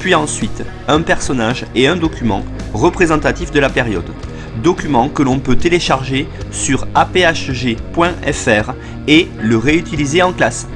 puis ensuite un personnage et un document représentatif de la période. Document que l'on peut télécharger sur aphg.fr et le réutiliser en classe.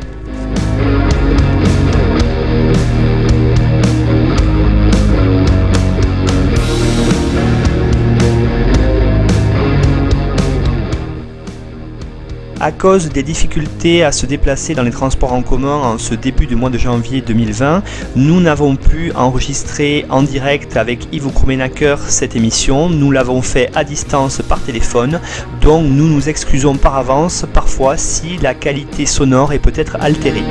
À cause des difficultés à se déplacer dans les transports en commun en ce début du mois de janvier 2020, nous n'avons pu enregistrer en direct avec Yves Krumenacker cette émission. Nous l'avons fait à distance par téléphone, donc nous nous excusons par avance parfois si la qualité sonore est peut-être altérée.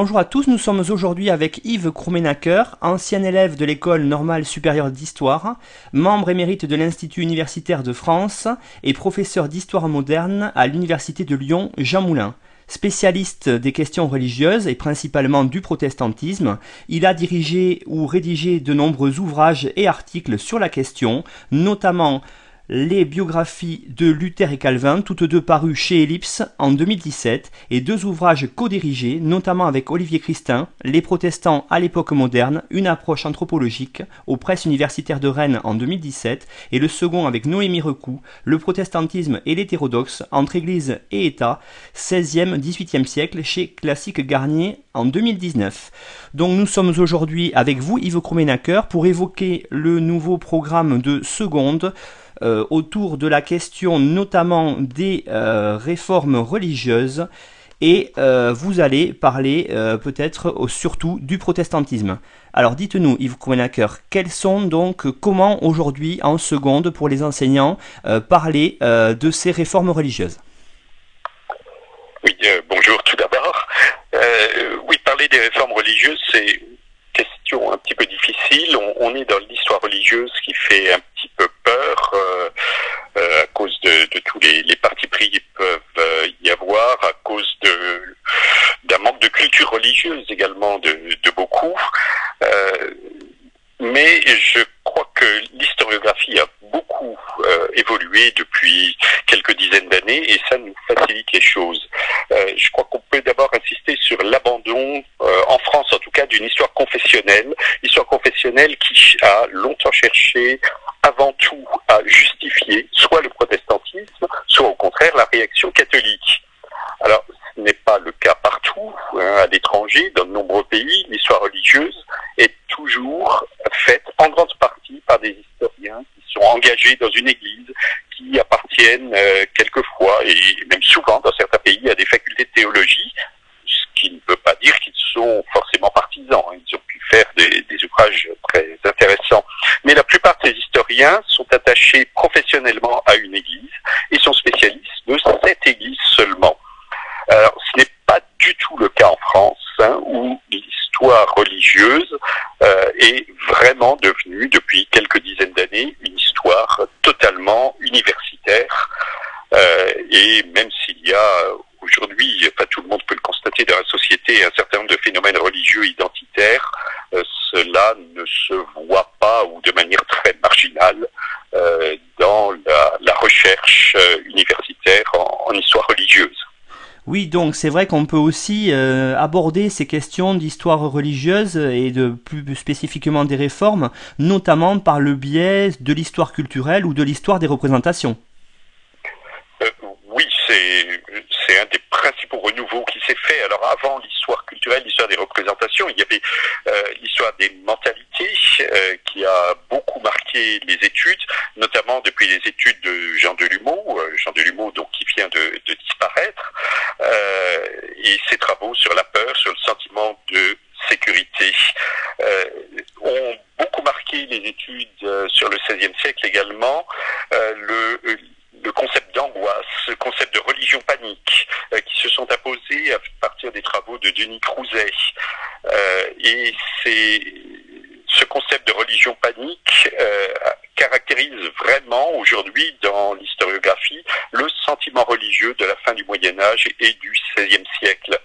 Bonjour à tous, nous sommes aujourd'hui avec Yves Krumenacker, ancien élève de l'école normale supérieure d'histoire, membre émérite de l'Institut universitaire de France et professeur d'histoire moderne à l'Université de Lyon Jean Moulin. Spécialiste des questions religieuses et principalement du protestantisme, il a dirigé ou rédigé de nombreux ouvrages et articles sur la question, notamment les biographies de Luther et Calvin, toutes deux parues chez Ellipse en 2017, et deux ouvrages co-dirigés, notamment avec Olivier Christin, Les protestants à l'époque moderne, une approche anthropologique, aux presses universitaires de Rennes en 2017, et le second avec Noémie Recou, Le protestantisme et l'hétérodoxe, entre Église et État, 16e, 18e siècle, chez Classique Garnier en 2019. Donc nous sommes aujourd'hui avec vous, Yves Krumenacker, pour évoquer le nouveau programme de seconde, euh, autour de la question notamment des euh, réformes religieuses et euh, vous allez parler peut-être surtout du protestantisme. Alors dites-nous Yves Krumenacker, quels sont donc, comment aujourd'hui en seconde pour les enseignants parler de ces réformes religieuses? Oui, bonjour tout d'abord. oui, parler des réformes religieuses, c'est question un petit peu difficile. On, on est dans l'histoire religieuse qui fait un petit peu peur euh, euh, à cause de, tous les, partis pris qui peuvent euh, y avoir, à cause de d'un manque de culture religieuse également de, de beaucoup. mais je crois que l'historiographie a beaucoup évolué depuis quelques dizaines d'années et ça nous facilite les choses. je crois qu'on peut d'abord insister sur l'abandon, en France en tout cas, d'une histoire confessionnelle, histoire confessionnelle qui a longtemps cherché avant tout à justifier soit le protestantisme, soit au contraire la réaction catholique. Alors, ce n'est pas le cas partout. Hein, à l'étranger, dans de nombreux pays, l'histoire religieuse est toujours faite en grande partie par des historiens engagés dans une église, qui appartiennent euh, quelquefois, et même souvent dans certains pays, à des facultés de théologie, ce qui ne veut pas dire qu'ils sont forcément partisans. Ils ont pu faire des, des ouvrages très intéressants. Mais la plupart de ces historiens sont attachés professionnellement à une église et sont spécialistes de cette église seulement. Alors, ce n'est pas du tout le cas en France, hein, où religieuse euh, est vraiment devenue, depuis quelques dizaines d'années, une histoire totalement universitaire. Euh, et même s'il y a aujourd'hui, pas tout le monde peut le constater dans la société, un certain nombre de phénomènes religieux identitaires, euh, cela ne se voit pas ou de manière très marginale dans la, recherche euh, universitaire en. Oui, donc c'est vrai qu'on peut aussi aborder ces questions d'histoire religieuse et de plus spécifiquement des réformes, notamment par le biais de l'histoire culturelle ou de l'histoire des représentations. oui, c'est un principaux renouveaux qui s'est fait. Alors avant l'histoire culturelle, l'histoire des représentations, il y avait euh, l'histoire des mentalités euh, qui a beaucoup marqué les études, notamment depuis les études de Jean Delumeau, euh, Jean Delumeau donc qui vient de, disparaître, et ses travaux sur la peur, sur le sentiment de sécurité ont beaucoup marqué les études sur le XVIe siècle également. le, le concept d'angoisse, le concept de religion panique, euh, qui se sont imposés à partir des travaux de Denis Crouzet. Euh, et c'est ce concept de religion panique euh, caractérise vraiment aujourd'hui dans l'historiographie le sentiment religieux de la fin du Moyen Âge et du XVIe siècle.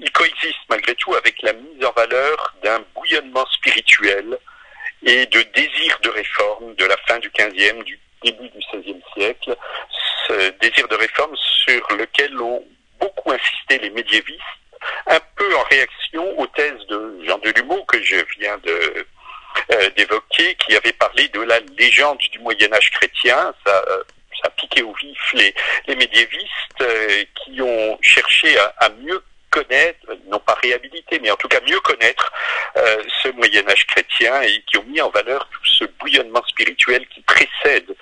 il coexiste malgré tout avec la mise en valeur d'un bouillonnement spirituel et de désir de réforme de la fin du XVe, du début du XVIe siècle, ce désir de réforme sur lequel ont beaucoup insisté les médiévistes, un peu en réaction aux thèses de Jean Delumeau que je viens euh, d'évoquer, qui avait parlé de la légende du Moyen Âge chrétien. Ça, a piqué au vif les, médiévistes euh, qui ont cherché à mieux connaître, non pas réhabiliter, mais en tout cas mieux connaître euh, ce Moyen Âge chrétien et qui ont mis en valeur tout ce bouillonnement spirituel qui précède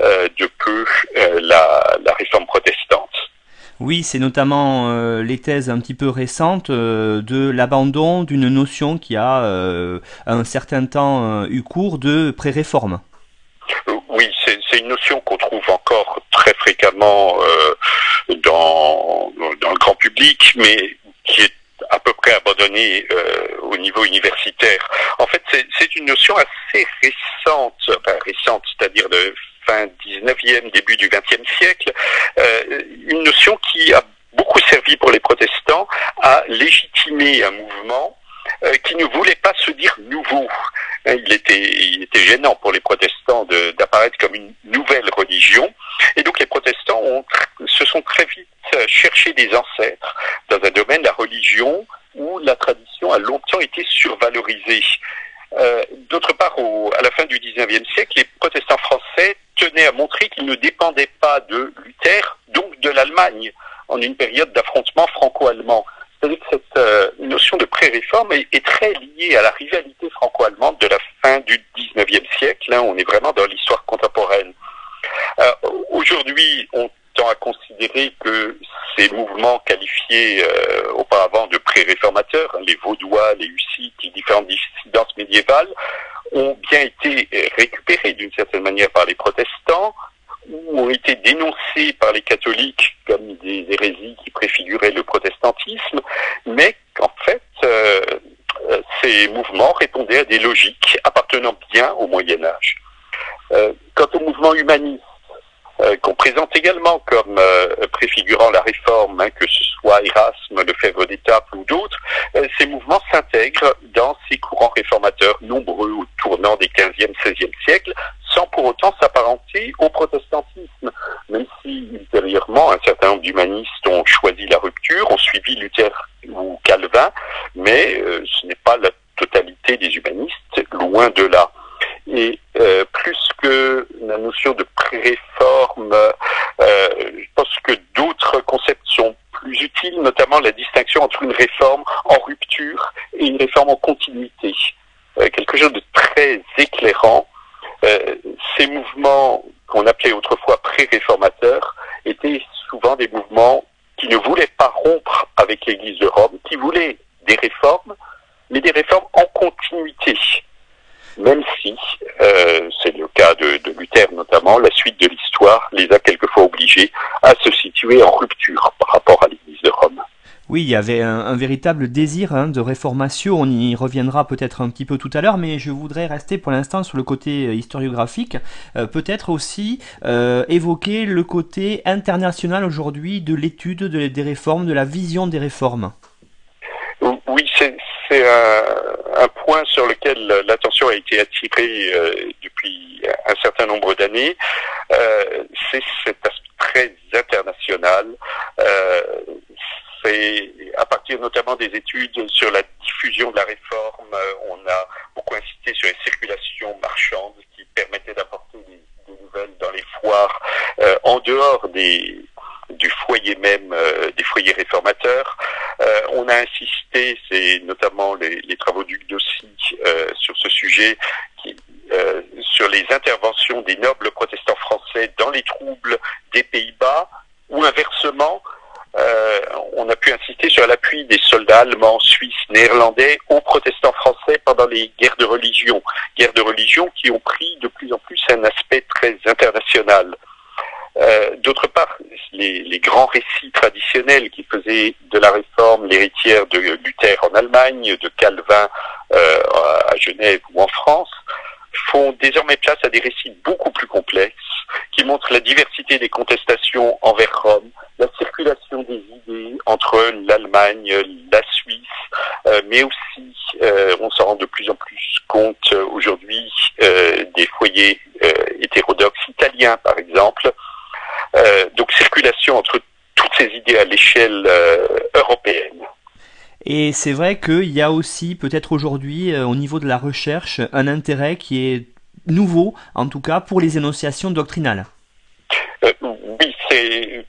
euh, de peu euh, la, réforme protestante. Oui, c'est notamment euh, les thèses un petit peu récentes euh, de l'abandon d'une notion qui a un certain temps eu cours de pré-réforme. Oui, c'est une notion qu'on trouve encore très fréquemment dans, dans le grand public, mais qui est à peu près abandonnée euh, au niveau universitaire. En fait, c'est une notion assez récente, enfin récente, c'est-à-dire de fin 19e, début du 20e siècle, euh, une notion qui a beaucoup servi pour les protestants à légitimer un mouvement euh, qui ne voulait pas se dire nouveau. Hein, il était, gênant pour les protestants d'apparaître comme une nouvelle religion. Et donc les protestants se sont très vite cherché des ancêtres dans un domaine, la religion, où la tradition a longtemps été survalorisée. Euh, D'autre part, à la fin du XIXe siècle, les protestants français tenaient à montrer qu'ils ne dépendaient pas de Luther, donc de l'Allemagne, en une période d'affrontement franco-allemand. Que cette euh, notion de pré-réforme est, très liée à la rivalité franco-allemande de la fin du XIXe siècle. Hein, on est vraiment dans l'histoire contemporaine. Euh, Aujourd'hui, on tend à considérer que ces mouvements qualifiés euh, auparavant de pré-réformateurs, hein, les Vaudois, les Hussites, les différentes dissidences médiévales, ont bien été récupérés d'une certaine manière par les protestants, ont été dénoncés par les catholiques comme des hérésies qui préfiguraient le protestantisme, mais qu'en fait, euh, ces mouvements répondaient à des logiques appartenant bien au Moyen Âge. Euh, quant au mouvement humaniste, euh, qu'on présente également comme euh, préfigurant la réforme, hein, que ce soit Erasme, Lefebvre d'Étape ou d'autres, euh, ces mouvements s'intègrent dans ces courants réformateurs nombreux au tournant des 15e, 16e siècles, sans pour autant s'apparenter au protestantisme, même si ultérieurement un certain nombre d'humanistes ont choisi la rupture, ont suivi Luther ou Calvin, mais ce n'est pas la totalité des humanistes, loin de là. Et euh, plus que la notion de pré-réforme, euh, je pense que d'autres concepts sont plus utiles, notamment la distinction entre une réforme en rupture et une réforme en continuité. Euh, quelque chose de très éclairant. Euh, ces mouvements qu'on appelait autrefois pré-réformateurs étaient souvent des mouvements qui ne voulaient pas rompre avec l'Église de Rome, qui voulaient des réformes, mais des réformes en continuité même si, euh, c'est le cas de, Luther notamment, la suite de l'histoire les a quelquefois obligés à se situer en rupture par rapport à l'Église de Rome. Oui, il y avait un, véritable désir hein, de réformation, on y reviendra peut-être un petit peu tout à l'heure, mais je voudrais rester pour l'instant sur le côté euh, historiographique, euh, peut-être aussi évoquer le côté international aujourd'hui de l'étude de, des réformes, de la vision des réformes. C'est un, un, point sur lequel l'attention a été attirée euh, depuis un certain nombre d'années. Euh, c'est cet aspect très international. Euh, c'est à partir notamment des études sur la diffusion de la réforme, on a beaucoup insisté sur les circulations marchandes qui permettaient d'apporter des, des, nouvelles dans les foires en dehors des du foyer même euh, des foyers réformateurs. Euh, on a insisté, c'est notamment les, les, travaux du Dossi euh, sur ce sujet, sur les interventions des nobles protestants français dans les troubles des Pays-Bas, ou inversement, on a pu insister sur l'appui des soldats allemands, suisses, néerlandais aux protestants français pendant les guerres de religion, guerres de religion qui ont pris de plus en plus un aspect très international. D'autre part, les, les, grands récits traditionnels qui faisaient de la réforme l'héritière de Luther en Allemagne, de Calvin à Genève ou en France, font désormais place à des récits beaucoup plus complexes qui montrent la diversité des contestations envers Rome, la circulation des idées entre l'Allemagne, la Suisse, euh, mais aussi, euh, on s'en rend de plus en plus compte euh, aujourd'hui, des foyers hétérodoxes italiens, par exemple. Donc circulation entre toutes ces idées à l'échelle européenne. Et c'est vrai qu'il y a aussi peut-être aujourd'hui au niveau de la recherche un intérêt qui est nouveau, en tout cas pour les énonciations doctrinales. oui, c'est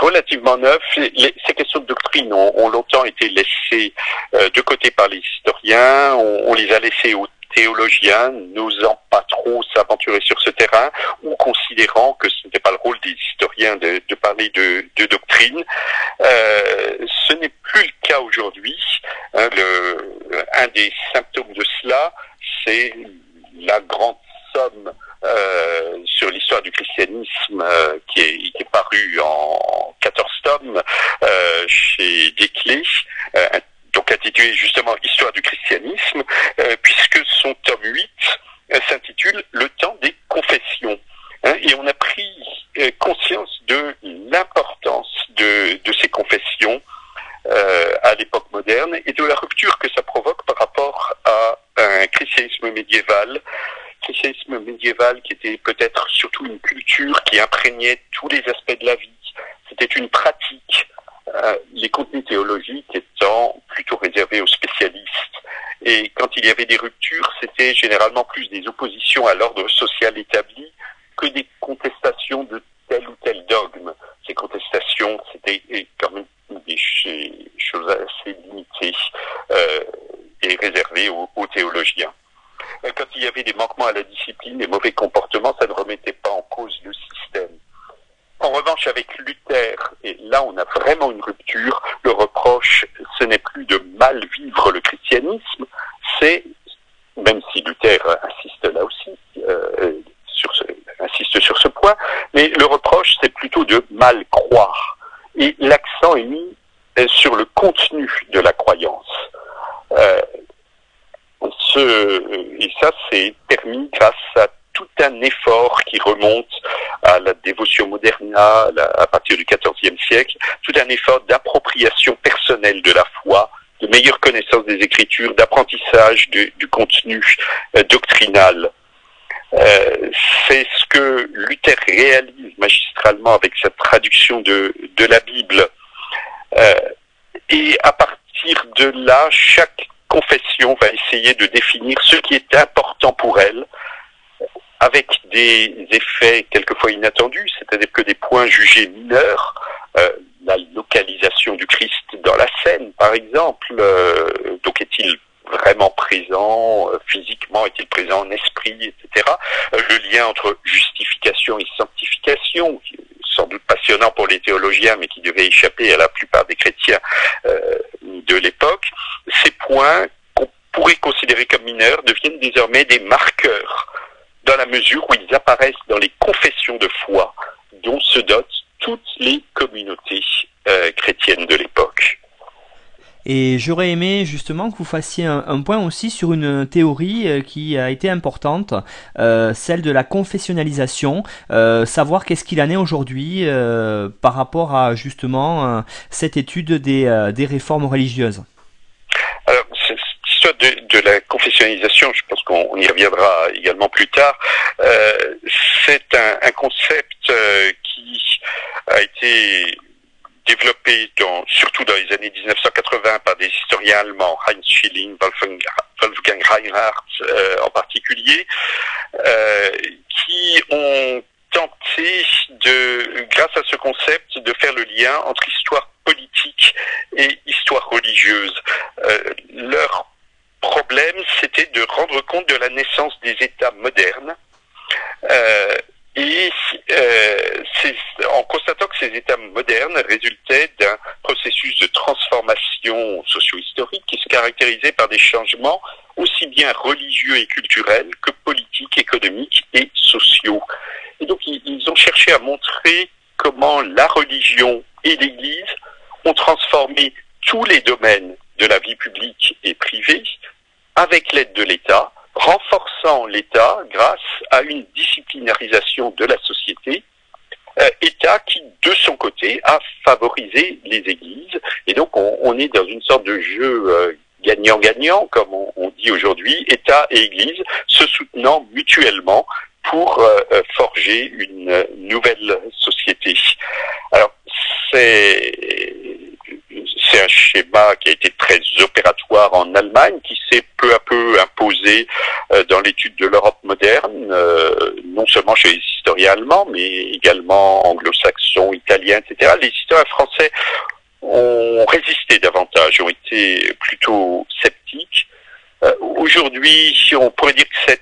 relativement neuf. ces questions de doctrine ont, longtemps été laissées euh, de côté par les historiens. On, les a laissées aux théologiens, n'osant pas trop s'aventurer sur ce terrain, ou considérant que ce n'était pas le rôle des historiens de, parler de, doctrine. Euh, ce n'est plus le cas aujourd'hui. Hein, un des symptômes de cela, c'est la grande somme euh, sur l'histoire du christianisme euh, qui, est, qui, est, paru en 14 tomes chez Desclés, donc intitulé justement Histoire du christianisme, puisque son tome 8 s'intitule Le temps des confessions. Hein, et on a pris conscience de l'importance de, de, ces confessions à l'époque moderne et de la rupture que ça provoque par rapport à un christianisme médiéval christianisme médiéval qui était peut-être surtout une culture qui imprégnait tous les aspects de la vie. C'était une pratique, euh, les contenus théologiques étant plutôt réservés aux spécialistes. Et quand il y avait des ruptures, c'était généralement plus des oppositions à l'ordre social établi que des contestations de tel ou tel dogme. Ces contestations, c'était quand même des choses assez limitées euh, et réservées aux théologiens quand il y avait des manquements à la discipline, des mauvais comportements, ça ne remettait pas en cause le système. En revanche, avec Luther, et là on a vraiment une rupture, le reproche, ce n'est plus de mal vivre le christianisme, c'est, même si Luther insiste là aussi, euh, sur ce, insiste sur ce point, mais le reproche, c'est plutôt de mal croire. Et l'accent est mis euh, sur le contenu de la croyance. Euh, et ça, c'est permis grâce à tout un effort qui remonte à la dévotion moderne à partir du XIVe siècle, tout un effort d'appropriation personnelle de la foi, de meilleure connaissance des Écritures, d'apprentissage du, contenu euh, doctrinal. Euh, c'est ce que Luther réalise magistralement avec sa traduction de, de la Bible. Euh, et à partir de là, chaque confession va essayer de définir ce qui est important pour elle, avec des effets quelquefois inattendus, c'est-à-dire que des points jugés mineurs, du Christ dans la scène, par exemple, euh, donc est-il vraiment présent euh, physiquement, est-il présent en esprit, etc. le lien entre justification et sanctification, qui est sans doute passionnant pour les théologiens, mais qui devait échapper à la plupart des chrétiens de l'époque, ces points qu'on pourrait considérer comme mineurs deviennent désormais des marqueurs dans la mesure où ils apparaissent dans les confessions de foi dont se dotent les communautés euh, chrétiennes de l'époque. Et j'aurais aimé justement que vous fassiez un, point aussi sur une théorie euh, qui a été importante, euh, celle de la confessionnalisation, savoir qu'est-ce qu'il en est aujourd'hui par rapport à justement cette étude des, des réformes religieuses. Alors, cette histoire de, la confessionnalisation, je pense qu'on y reviendra également plus tard, c'est un, concept a été développé surtout dans les années 1980 par des historiens allemands, Heinz Schilling, Wolfgang Reinhardt euh, en particulier, qui ont tenté de, grâce à ce concept, de faire le lien entre histoire politique et histoire religieuse. Euh, leur problème, c'était de rendre compte de la naissance des États modernes. Et euh, en constatant que ces États modernes résultaient d'un processus de transformation socio-historique qui se caractérisait par des changements aussi bien religieux et culturels que politiques, économiques et sociaux. Et donc ils ont cherché à montrer comment la religion et l'Église ont transformé tous les domaines de la vie publique et privée avec l'aide de l'État, renforçant l'État grâce à une disciplinarisation de la société, euh, État qui, de son côté, a favorisé les églises. Et donc, on, est dans une sorte de jeu euh, gagnant-gagnant, comme on, dit aujourd'hui, État et Église se soutenant mutuellement pour euh, forger une nouvelle société. Alors, c'est c'est un schéma qui a été très opératoire en Allemagne, qui s'est peu à peu imposé euh, dans l'étude de l'Europe moderne, euh, non seulement chez les historiens allemands, mais également anglo-saxons, italiens, etc. Les historiens français ont résisté davantage, ont été plutôt sceptiques. Euh, aujourd'hui, on pourrait dire que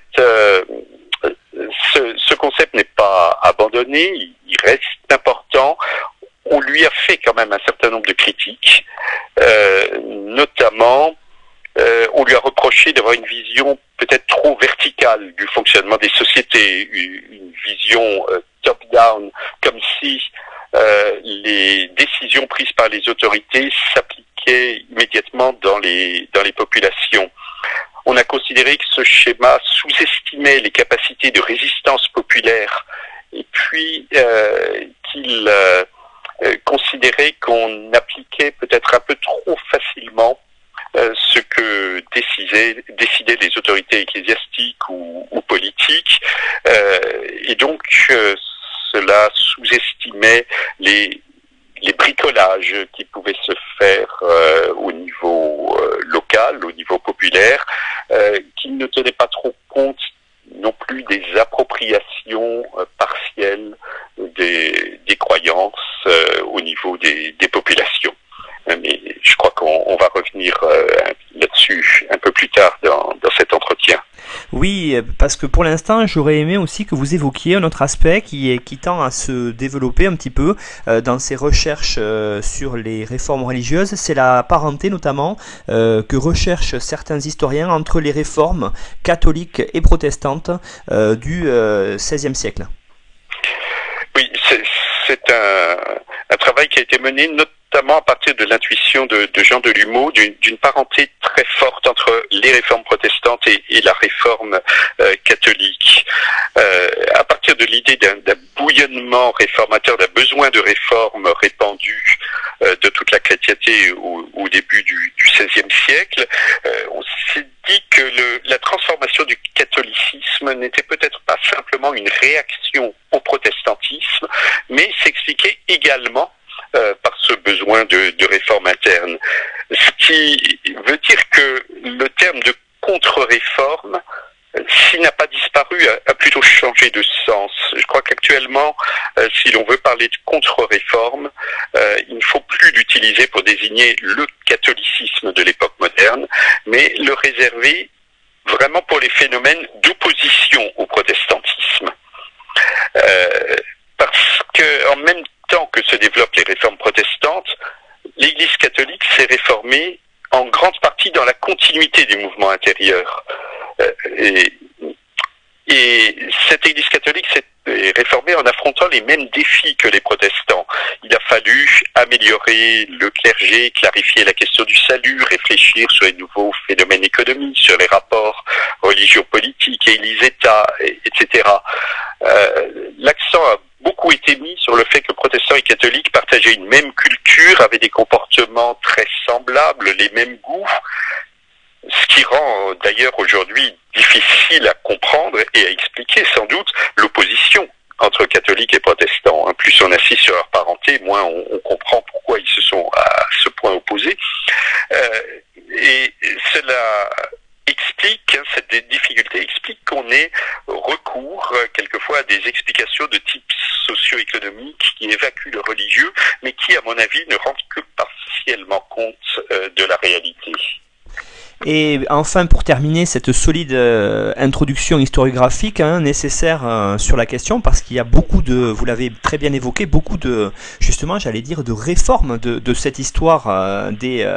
ce, ce, concept n'est pas abandonné, il reste a fait quand même un certain nombre de critiques, euh, notamment euh, on lui a reproché d'avoir une vision peut-être trop verticale du fonctionnement des sociétés, une vision euh, top-down, comme si les décisions prises par les autorités s'appliquaient immédiatement dans les, dans les populations. On a considéré que ce schéma sous-estimait les capacités de résistance populaire et puis qu'il euh, considérer qu'on appliquait peut-être un peu trop facilement euh, ce que décidaient, les autorités ecclésiastiques ou, politiques, euh, et donc cela sous-estimait les, les bricolages qui pouvaient se faire au niveau local, au niveau populaire, qui ne tenaient pas trop compte non plus des appropriations partielles des, croyances euh, au niveau des, populations. Euh, mais je crois qu'on va revenir euh, là-dessus un peu plus tard dans, cet entretien. Oui, parce que pour l'instant, j'aurais aimé aussi que vous évoquiez un autre aspect qui, tend à se développer un petit peu dans ces recherches sur les réformes religieuses, c'est la parenté notamment que recherchent certains historiens entre les réformes catholiques et protestantes du XVIe siècle. Oui, c'est un, un, travail qui a été mené notamment à partir de l'intuition de, de, Jean Delumeau d'une parenté très forte entre les réformes protestantes et, et la réforme euh, catholique. Euh, à partir de l'idée d'un bouillonnement réformateur, d'un besoin de réforme répandu euh, de toute la chrétienté au, au début du, du XVIe siècle, euh, on s'est dit que le, la transformation du catholicisme n'était peut-être pas simplement une réaction au protestantisme, mais s'expliquait également euh, par ce besoin de, de, réforme interne. Ce qui veut dire que le terme de contre-réforme, s'il n'a pas disparu, a, a, plutôt changé de sens. Je crois qu'actuellement, euh, si l'on veut parler de contre-réforme, euh, il ne faut plus l'utiliser pour désigner le catholicisme de l'époque moderne, mais le réserver vraiment pour les phénomènes d'opposition au protestantisme. Euh, parce que en même temps que se développent les réformes protestantes, l'Église catholique s'est réformée en grande partie dans la continuité du mouvement intérieur. Euh, et, et, cette Église catholique s'est réformée en affrontant les mêmes défis que les protestants. Il a fallu améliorer le clergé, clarifier la question du salut, réfléchir sur les nouveaux phénomènes économiques, sur les rapports les États, etc. Euh, L'accent a beaucoup été mis sur le fait que protestants et catholiques partageaient une même culture, avaient des comportements très semblables, les mêmes goûts, ce qui rend d'ailleurs aujourd'hui difficile à comprendre et à expliquer sans doute l'opposition entre catholiques et protestants. Hein. Plus on assiste sur leur parenté, moins on, comprend pourquoi ils se sont à ce point opposés. Euh, et cela explique, hein, cette difficulté explique qu'on ait recours euh, quelquefois à des explications de type socio-économique qui évacuent le religieux, mais qui, à mon avis, ne rendent que partiellement compte euh, de la réalité. Et enfin, pour terminer cette solide euh, introduction historiographique hein, nécessaire euh, sur la question, parce qu'il y a beaucoup de, vous l'avez très bien évoqué, beaucoup de, justement, j'allais dire, de réformes de, cette histoire euh, des,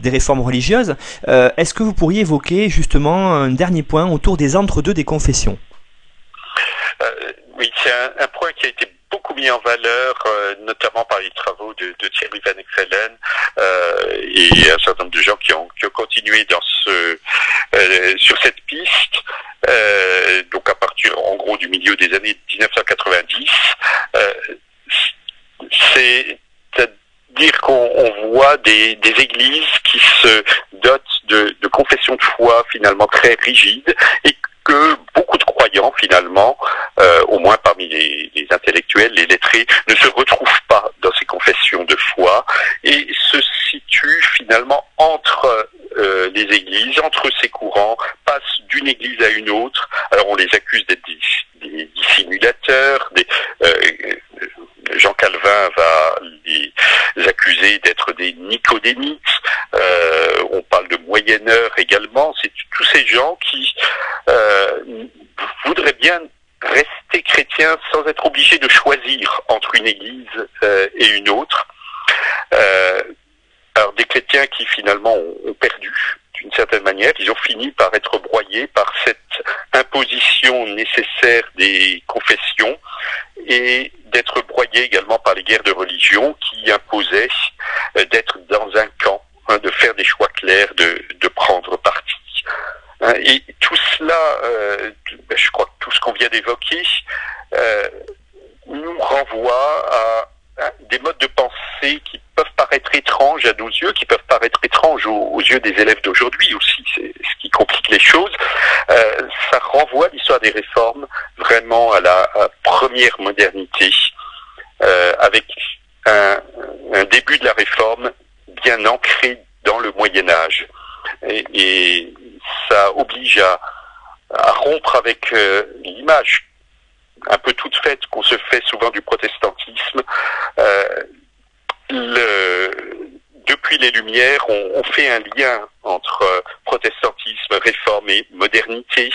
des réformes religieuses. Est-ce que vous pourriez évoquer justement un dernier point autour des entre-deux des confessions? Oui, c'est un, point qui a été beaucoup mis en valeur, notamment par les travaux de, Thierry Van Excellen et un certain nombre de gens qui ont, continué ce, sur cette piste. donc à partir en gros du milieu des années 1990, c'est dire qu'on voit des, églises qui se dotent de, confessions de foi finalement très rigides que beaucoup de croyants finalement, euh, au moins parmi les, intellectuels, les lettrés, ne se retrouvent pas dans ces confessions de foi et se situent finalement entre euh, les églises, entre ces courants, passent d'une église à une autre. Alors on les accuse d'être des, dissimulateurs, des, euh, Jean Calvin va les accuser d'être des nicodémites. Euh, on parle de moyenneurs également. C'est tous ces gens qui euh, voudraient bien rester chrétiens sans être obligés de choisir entre une église euh, et une autre. alors des chrétiens qui finalement ont perdu d'une certaine manière, ils ont fini par être broyés par cette imposition nécessaire des confessions et d'être broyés également par les guerres de religion qui imposaient euh, d'être dans un camp, hein, de faire des choix clairs, de, de prendre parti. Hein, et tout cela, euh, ben, je crois que tout ce qu'on vient d'évoquer, euh, nous renvoie à des modes de pensée qui peuvent paraître étranges à nos yeux, qui peuvent paraître étranges aux, yeux des élèves d'aujourd'hui aussi, c'est ce qui complique les choses. Euh, ça renvoie l'histoire des réformes vraiment à la première modernité, euh, avec un, début de la réforme bien ancré dans le Moyen Âge. Et, ça oblige à, rompre avec euh, l'image un peu toute faite qu'on se fait souvent du protestantisme. Euh, le, depuis les Lumières, on, fait un lien entre euh, protestantisme, réforme et modernité.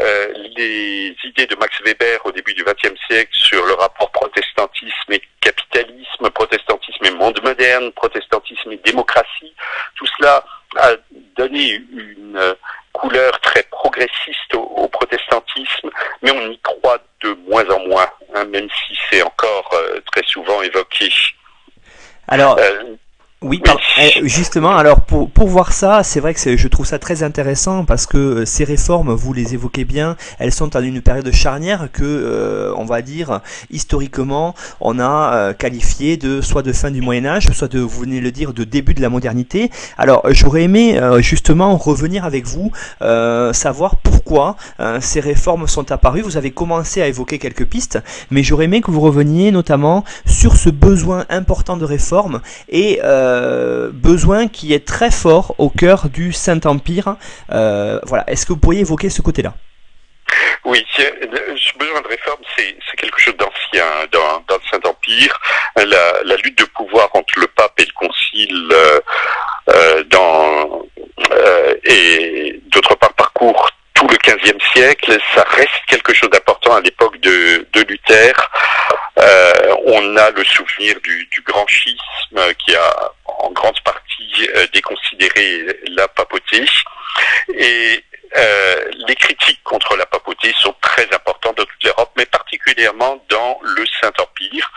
Euh, les idées de Max Weber au début du XXe siècle sur le rapport protestantisme et capitalisme, protestantisme et monde moderne, protestantisme et démocratie, tout cela a donné une couleur très progressiste au, protestantisme, mais on y croit de moins en moins, hein, même si c'est encore euh, très souvent évoqué. Alors, euh, oui, eh, justement, alors pour, pour voir ça, c'est vrai que je trouve ça très intéressant parce que euh, ces réformes, vous les évoquez bien, elles sont en une période charnière que, euh, on va dire, historiquement, on a euh, qualifié de soit de fin du Moyen Âge, soit de, vous venez le dire, de début de la modernité. Alors, j'aurais aimé justement revenir avec vous, savoir pourquoi ces réformes sont apparues. Vous avez commencé à évoquer quelques pistes, mais j'aurais aimé que vous reveniez notamment sur ce besoin important de réforme et euh, besoin qui est très fort au cœur du Saint-Empire. Euh, voilà. Est-ce que vous pourriez évoquer ce côté-là? Oui, ce besoin de réforme, c'est quelque chose d'ancien dans, le Saint-Empire. La, lutte de pouvoir entre le pape et le concile euh, et d'autre part parcourt tout le XVe siècle, ça reste quelque chose d'important à l'époque de, Luther. on a le souvenir du grand schisme qui a en grande partie euh, déconsidérer la papauté. Et euh, les critiques contre la papauté sont très importantes dans toute l'Europe, mais particulièrement dans le Saint-Empire.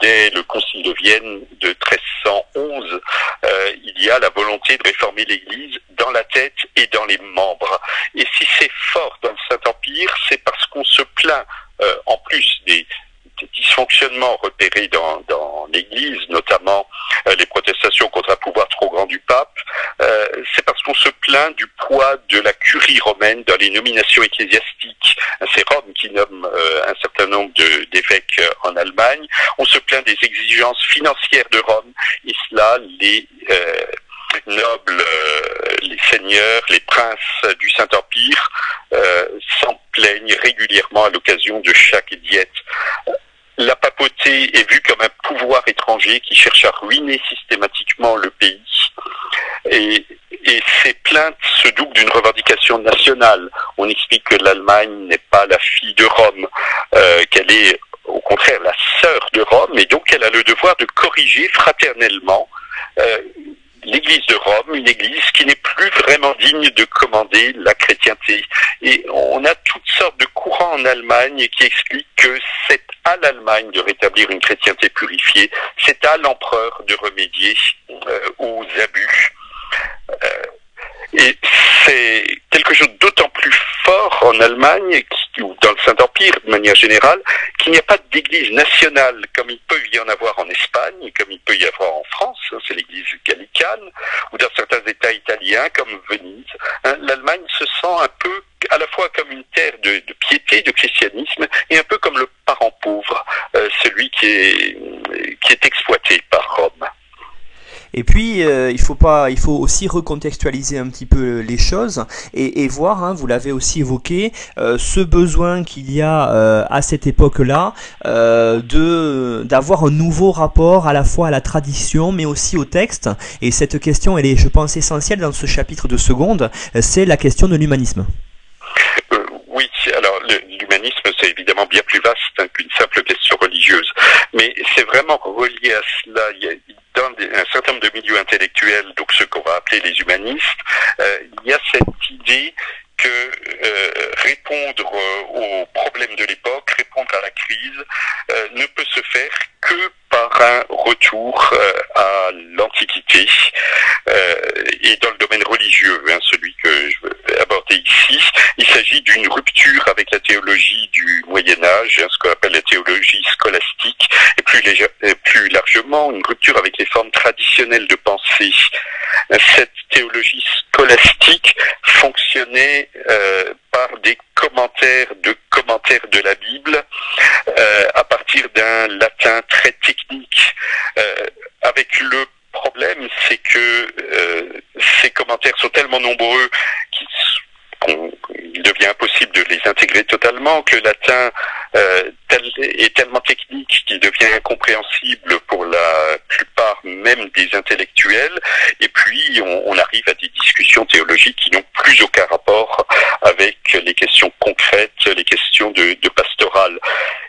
Dès le Concile de Vienne de 1311, euh, il y a la volonté de réformer l'Église dans la tête et dans les membres. Et si c'est fort dans le Saint-Empire, c'est parce qu'on se plaint, en plus des dysfonctionnements repérés dans, dans l'Église, notamment euh, les protestations contre un pouvoir trop grand du pape, euh, c'est parce qu'on se plaint du poids de la curie romaine dans les nominations ecclésiastiques. C'est Rome qui nomme euh, un certain nombre d'évêques en Allemagne. On se plaint des exigences financières de Rome, et cela, les nobles, les seigneurs, les princes du Saint-Empire s'en plaignent régulièrement à l'occasion de chaque diète la papauté est vue comme un pouvoir étranger qui cherche à ruiner systématiquement le pays. Et, ces plaintes se doublent d'une revendication nationale. On explique que l'Allemagne n'est pas la fille de Rome, euh, qu'elle est au contraire la sœur de Rome, et donc elle a le devoir de corriger fraternellement euh, l'Église de Rome, une Église qui n'est plus vraiment digne de commander la chrétienté. Et on a toutes sortes de courants en Allemagne qui expliquent que c'est à l'Allemagne de rétablir une chrétienté purifiée, c'est à l'empereur de remédier euh, aux abus. Euh, et c'est quelque chose d'autant plus fort en Allemagne, ou dans le Saint-Empire de manière générale, qu'il n'y a pas d'église nationale comme il peut y en avoir en Espagne, comme il peut y avoir en France, hein, c'est l'église gallicane, ou dans certains États italiens comme Venise. Hein, L'Allemagne se sent un peu à la fois comme une terre de, piété, de christianisme, et un peu comme le celui qui est, qui est exploité par Rome. Et puis, euh, il faut pas, il faut aussi recontextualiser un petit peu les choses et, voir, hein, vous l'avez aussi évoqué, euh, ce besoin qu'il y a euh, à cette époque-là de d'avoir un nouveau rapport à la fois à la tradition, mais aussi au texte. Et cette question, elle est, je pense, essentielle dans ce chapitre de seconde. C'est la question de l'humanisme. oui, alors l'humanisme, c'est bien plus vaste qu'une simple question religieuse, mais c'est vraiment relié à cela. Dans un certain nombre de milieux intellectuels, donc ce qu'on va appeler les humanistes, euh, il y a cette idée que euh, répondre euh, aux problèmes de l'époque, répondre à la crise, ne peut se faire que un retour à l'Antiquité et dans le domaine religieux, hein, celui que je veux aborder ici. Il s'agit d'une rupture avec la théologie du Moyen Âge, hein, ce qu'on appelle la théologie scolastique, et plus, plus largement une rupture avec les formes traditionnelles de pensée. Cette théologie fonctionnait euh, par des commentaires de commentaires de la Bible euh, à partir d'un latin très technique. Euh, avec le problème, c'est que ces commentaires sont tellement nombreux qu'il devient impossible de les intégrer totalement, que latin euh, est tellement technique qu'il devient incompréhensible pour la plupart même des intellectuels, et puis on, arrive à des discussions théologiques qui n'ont plus aucun rapport avec les questions concrètes, les questions de, de pastoral.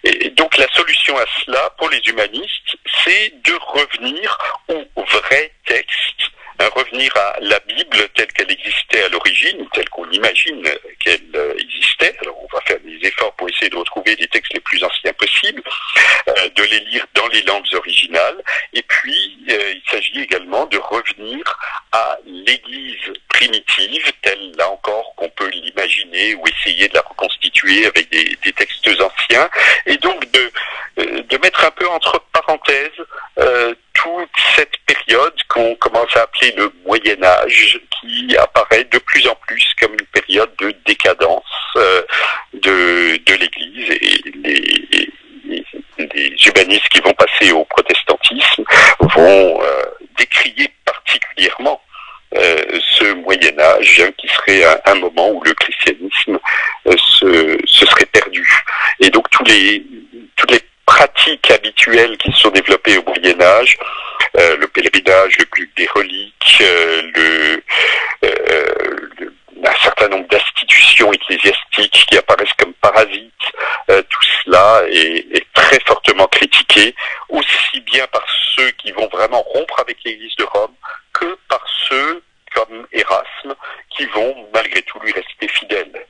Et, donc la solution à cela, pour les humanistes, c'est de revenir au vrai texte revenir à la Bible telle qu'elle existait à l'origine, telle qu'on imagine qu'elle euh, existait. Alors on va faire des efforts pour essayer de retrouver les textes les plus anciens possibles, euh, de les lire dans les langues originales. Et puis euh, il s'agit également de revenir à l'Église primitive, telle là encore qu'on peut l'imaginer ou essayer de la reconstituer avec des, des textes anciens, et donc de, de mettre un peu entre parenthèses toute cette période qu'on appeler le Moyen Âge, qui apparaît de plus en plus comme une période de décadence euh, de, de l'Église et les, humanistes qui vont passer au protestantisme vont euh, décrier particulièrement euh, ce Moyen Âge hein, qui serait un, moment où le christianisme se, se, serait perdu. Et donc tous les, toutes les pratiques habituelles qui se sont développées au Moyen Âge, euh, le pèlerinage, le culte des reliques, euh, le, euh, un certain nombre d'institutions ecclésiastiques qui apparaissent comme parasites, tout cela est, est, très fortement critiqué, aussi bien par ceux qui vont vraiment rompre avec l'Église de Rome que par ceux comme Erasme qui vont malgré tout lui rester fidèles.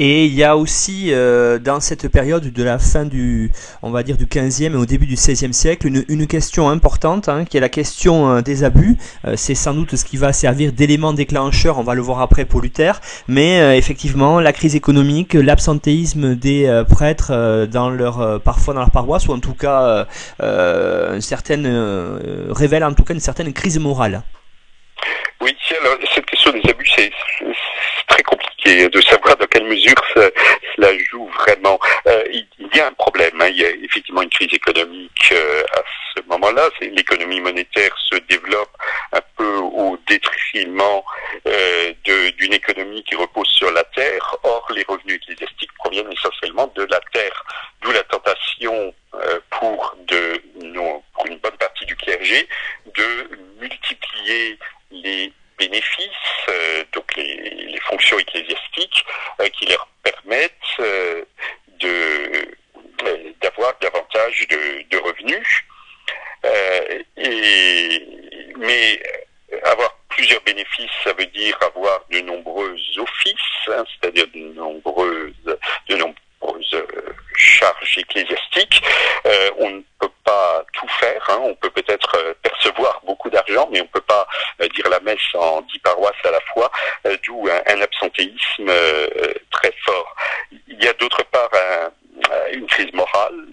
Et il y a aussi euh, dans cette période de la fin du, on va dire du 15e et au début du 16e siècle, une, question importante hein, qui est la question euh, des abus. Euh, c'est sans doute ce qui va servir d'élément déclencheur, on va le voir après pour Luther, mais effectivement la crise économique, l'absentéisme des prêtres dans leur, parfois dans leur paroisse, ou en tout cas une certaine, révèle en tout cas une certaine crise morale. Oui, alors cette question des abus, c'est très compliqué de savoir dans quelle mesure cela joue vraiment. Euh, il, y a un problème, hein. il y a effectivement une crise économique euh, à ce moment-là. L'économie monétaire se développe un peu au détriment euh, d'une économie qui repose sur la terre. Or, les revenus ecclésiastiques proviennent essentiellement de la terre, d'où la tentation pour, de, non, pour une bonne partie du clergé de multiplier les bénéfices, euh, donc les, fonctions ecclésiastiques, euh, qui leur permettent euh, d'avoir davantage de, revenus. mais plusieurs bénéfices, ça veut dire avoir de nombreux offices, hein, c'est-à-dire de nombreuses, de nombreuses charges ecclésiastiques. On ne peut pas tout faire, hein. on peut peut-être percevoir mais on ne peut pas dire la messe en dix paroisses à la fois, d'où un, absentéisme très fort. Il y a d'autre part une crise morale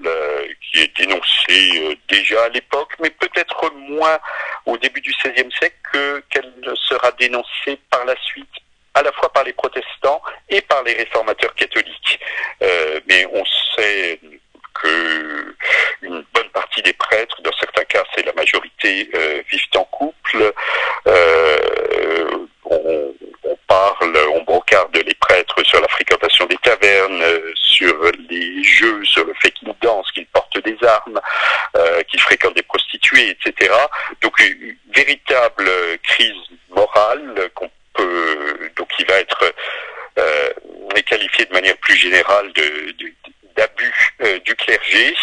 qui est dénoncée déjà à l'époque, mais peut-être moins au début du XVIe siècle qu'elle sera dénoncée par la suite à la fois par les protestants et par les réformateurs catholiques. Euh, mais on sait que une bonne partie des prêtres, dans certains cas c'est la majorité, euh, vivent en couple. Euh, on, on, parle, on brocarde les prêtres sur la fréquentation des tavernes, sur les jeux, sur le fait qu'ils dansent, qu'ils portent des armes, qu'ils fréquentent des prostituées, etc. Donc une véritable crise morale qu'on donc il va être euh, qualifié de manière plus générale de, d'abus euh, du clergé.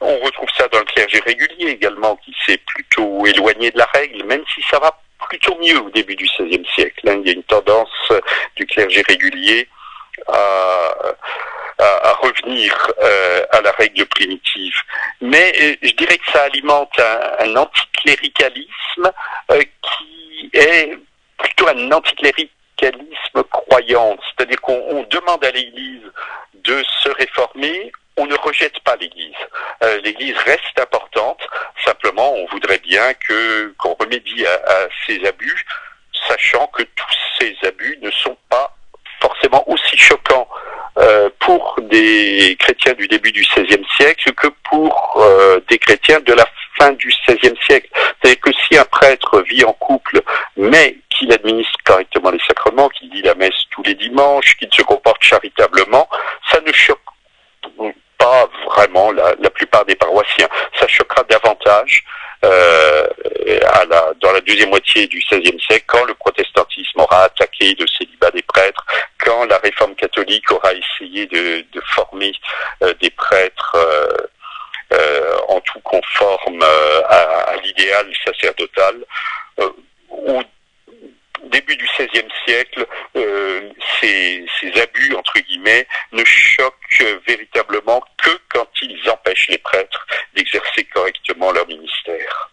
On retrouve ça dans le clergé régulier également, qui s'est plutôt éloigné de la règle, même si ça va plutôt mieux au début du XVIe siècle. Hein. Il y a une tendance du clergé régulier à, à, revenir euh, à la règle primitive. Mais euh, je dirais que ça alimente un, anticléricalisme qui est plutôt un anticléricalisme croyant, c'est-à-dire qu'on demande à l'Église de se réformer, on ne rejette pas l'Église. Euh, L'Église reste importante, simplement on voudrait bien qu'on remédie à, ces abus, sachant que tous ces abus ne sont pas forcément aussi choquants euh, pour des chrétiens du début du XVIe siècle des chrétiens de la fin du XVIe siècle. C'est-à-dire que si un prêtre vit en couple, mais qu'il administre correctement les sacrements, qu'il dit la messe tous les dimanches, qu'il se comporte charitablement, ça ne choque pas vraiment la, plupart des paroissiens. Ça choquera davantage euh, dans la deuxième moitié du XVIe siècle, quand le protestantisme aura attaqué le célibat des prêtres, quand la réforme catholique aura essayé de, de former euh, des prêtres euh, euh, en tout conforme euh, à l'idéal sacerdotal, au début du XVIe siècle, euh, ces, ces, abus, entre guillemets, ne choquent véritablement que quand ils empêchent les prêtres d'exercer correctement leur ministère.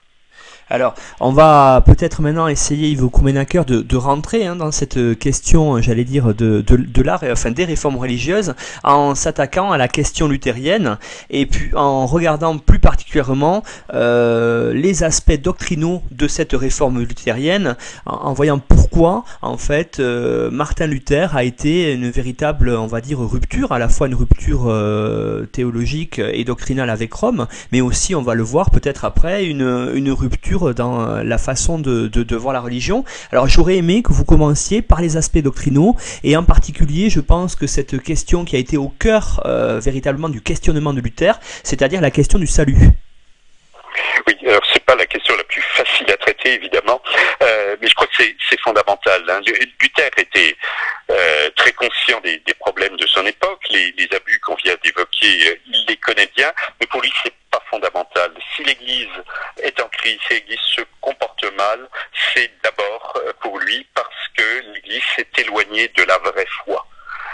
Alors, on va peut-être maintenant essayer, Yves Koumenaker, de, rentrer hein, dans cette question, j'allais dire, de, l'art, enfin des réformes religieuses, en s'attaquant à la question luthérienne, et puis en regardant plus particulièrement euh, les aspects doctrinaux de cette réforme luthérienne, en, voyant pourquoi, en fait, euh, Martin Luther a été une véritable, on va dire, rupture, à la fois une rupture euh, théologique et doctrinale avec Rome, mais aussi, on va le voir peut-être après, une rupture dans euh, la façon de, voir la religion. Alors j'aurais aimé que vous commenciez par les aspects doctrinaux et en particulier je pense que cette question qui a été au cœur euh, véritablement du questionnement de Luther, c'est-à-dire la question du salut. Oui, alors c'est pas la question la plus facile à traiter évidemment, euh, mais je crois que c'est fondamental. Hein. Luther était très conscient des, des, problèmes de son époque, les, les abus qu'on vient d'évoquer, il les connaît bien, mais pour lui c'est fondamental. Si l'Église est en crise, si l'Église se comporte mal, c'est d'abord euh, pour lui parce que l'Église s'est éloignée de la vraie foi.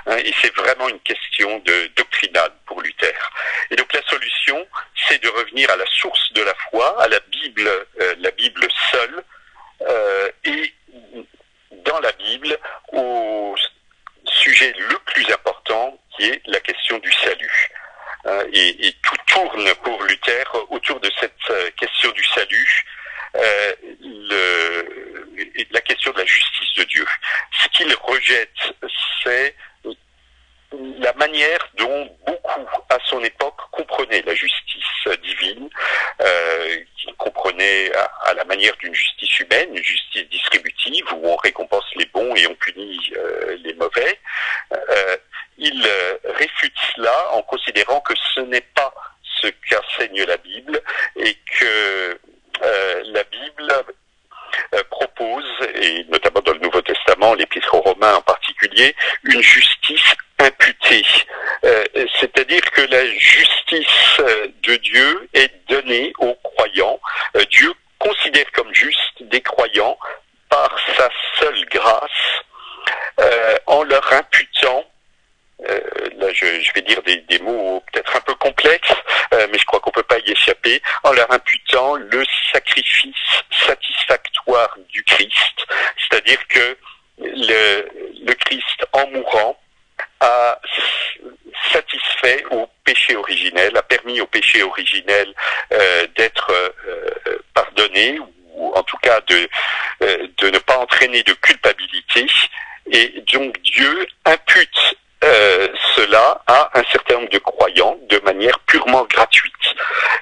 Hein, et c'est vraiment une question doctrinale pour Luther. Et donc la solution, c'est de revenir à la source de la foi, à la Bible, euh, la Bible seule, euh, et dans la Bible au sujet le plus important qui est la question du salut. Euh, et, tout tourne pour Luther autour de cette euh, question du salut, euh, le, la question de la justice de Dieu. Ce qu'il rejette, c'est la manière dont beaucoup à son époque comprenaient la justice divine, euh, qu'il comprenait à, à, la manière d'une justice humaine, une justice distributive où on récompense les bons et on punit euh, les mauvais. Euh, il euh, réfute cela en considérant que ce n'est pas ce qu'enseigne la Bible et que euh, la Bible euh, propose, et notamment dans le Nouveau Testament, l'Épître aux Romains en particulier, une justice imputée. C'est-à-dire que la justice de Dieu est donnée aux croyants. Dieu considère comme juste des croyants par sa leur imputant euh, là je, vais dire des, mots peut-être un peu complexes, euh, mais je crois qu'on peut pas y échapper, en leur imputant le sacrifice satisfactoire du Christ, c'est-à-dire que le, le Christ en mourant a satisfait au péché originel, a permis au péché originel euh, d'être pardonné ou en tout cas de, de ne pas entraîner de culpabilité. Et donc Dieu impute euh, cela à un certain nombre de croyants de manière purement gratuite.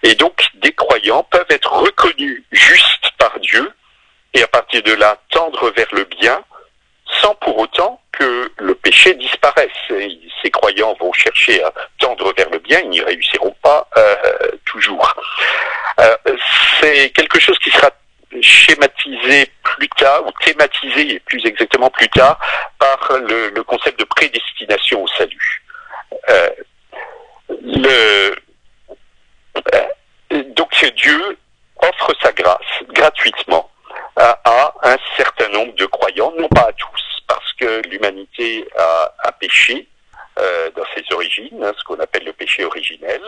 Et donc des croyants peuvent être reconnus justes par Dieu et à partir de là tendre vers le bien sans pour autant que le péché disparaisse. ces croyants vont chercher à tendre vers le bien, ils n'y réussiront pas euh, toujours. Euh, c'est quelque chose qui sera schématisé plus tard, ou thématisé plus exactement plus tard, par le, concept de prédestination au salut. Euh, euh, donc Dieu offre sa grâce gratuitement à, un certain nombre de croyants, non pas à tous, parce que l'humanité a péché, euh, dans ses origines, hein, ce qu'on appelle le péché originel.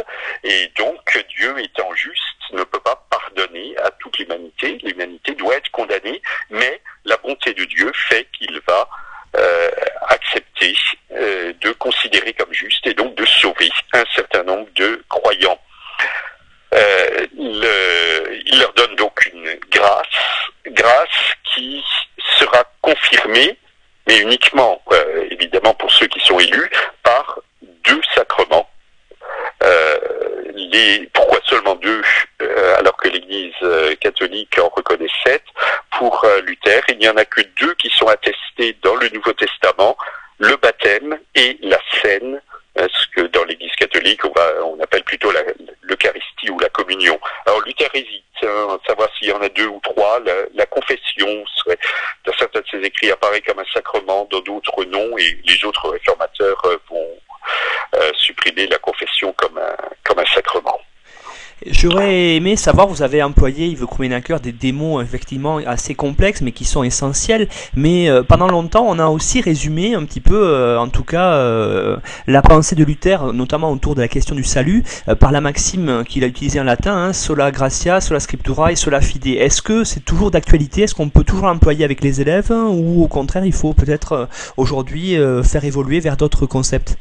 Et donc Dieu étant juste ne peut pas pardonner à toute l'humanité. L'humanité doit être condamnée, mais la bonté de Dieu fait qu'il va euh, accepter euh, de considérer comme juste et donc de sauver un certain nombre de croyants. Il leur donne donc une grâce, grâce qui sera confirmée mais uniquement, évidemment pour ceux qui sont élus, par deux sacrements. Euh, les, pourquoi seulement deux euh, alors que l'Église euh, catholique en reconnaît sept Pour Luther, il n'y en a que deux qui sont attestés dans le Nouveau Testament, le baptême et la scène, ce que dans l'Église catholique on, va, on appelle plutôt l'Eucharistie ou la communion. Alors Luther hésite hein, à savoir s'il y en a deux ou trois. La, la confession serait ses écrits apparaît comme un sacrement, dans d'autres non, et les autres réformateurs vont euh, supprimer la confession comme un sacrement. J'aurais aimé savoir, vous avez employé, Yves Krumenacker, des démos effectivement assez complexes mais qui sont essentiels. Mais euh, pendant longtemps, on a aussi résumé un petit peu, euh, en tout cas, la pensée de Luther, notamment autour de la question du salut, par la maxime qu'il a utilisée en latin, hein, sola gratia, sola scriptura et sola fide. Est-ce que c'est toujours d'actualité? Est-ce qu'on peut toujours l'employer avec les élèves Ou au contraire, il faut peut-être aujourd'hui faire évoluer vers d'autres concepts?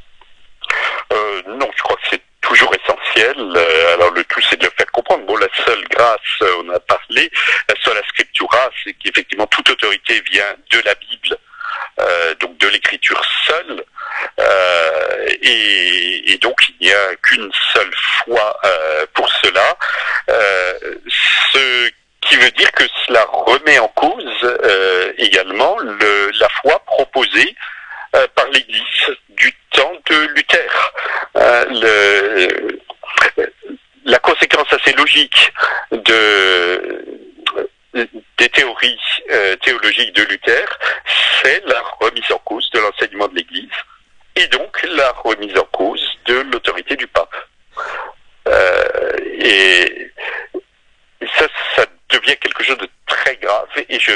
Euh, alors le tout, c'est de le faire comprendre. Bon, la seule grâce, euh, on a parlé, la seule scriptura, c'est qu'effectivement toute autorité vient de la Bible, euh, donc de l'écriture seule. Et, donc il n'y a qu'une seule foi pour cela. ce qui veut dire que cela remet en cause également le, la foi proposée par l'Église du temps de Luther. La conséquence assez logique de, des théories euh, théologiques de Luther, c'est la remise en cause de l'enseignement de l'Église et donc la remise en cause de l'autorité du pape. Euh, et ça, ça devient quelque chose de très grave et je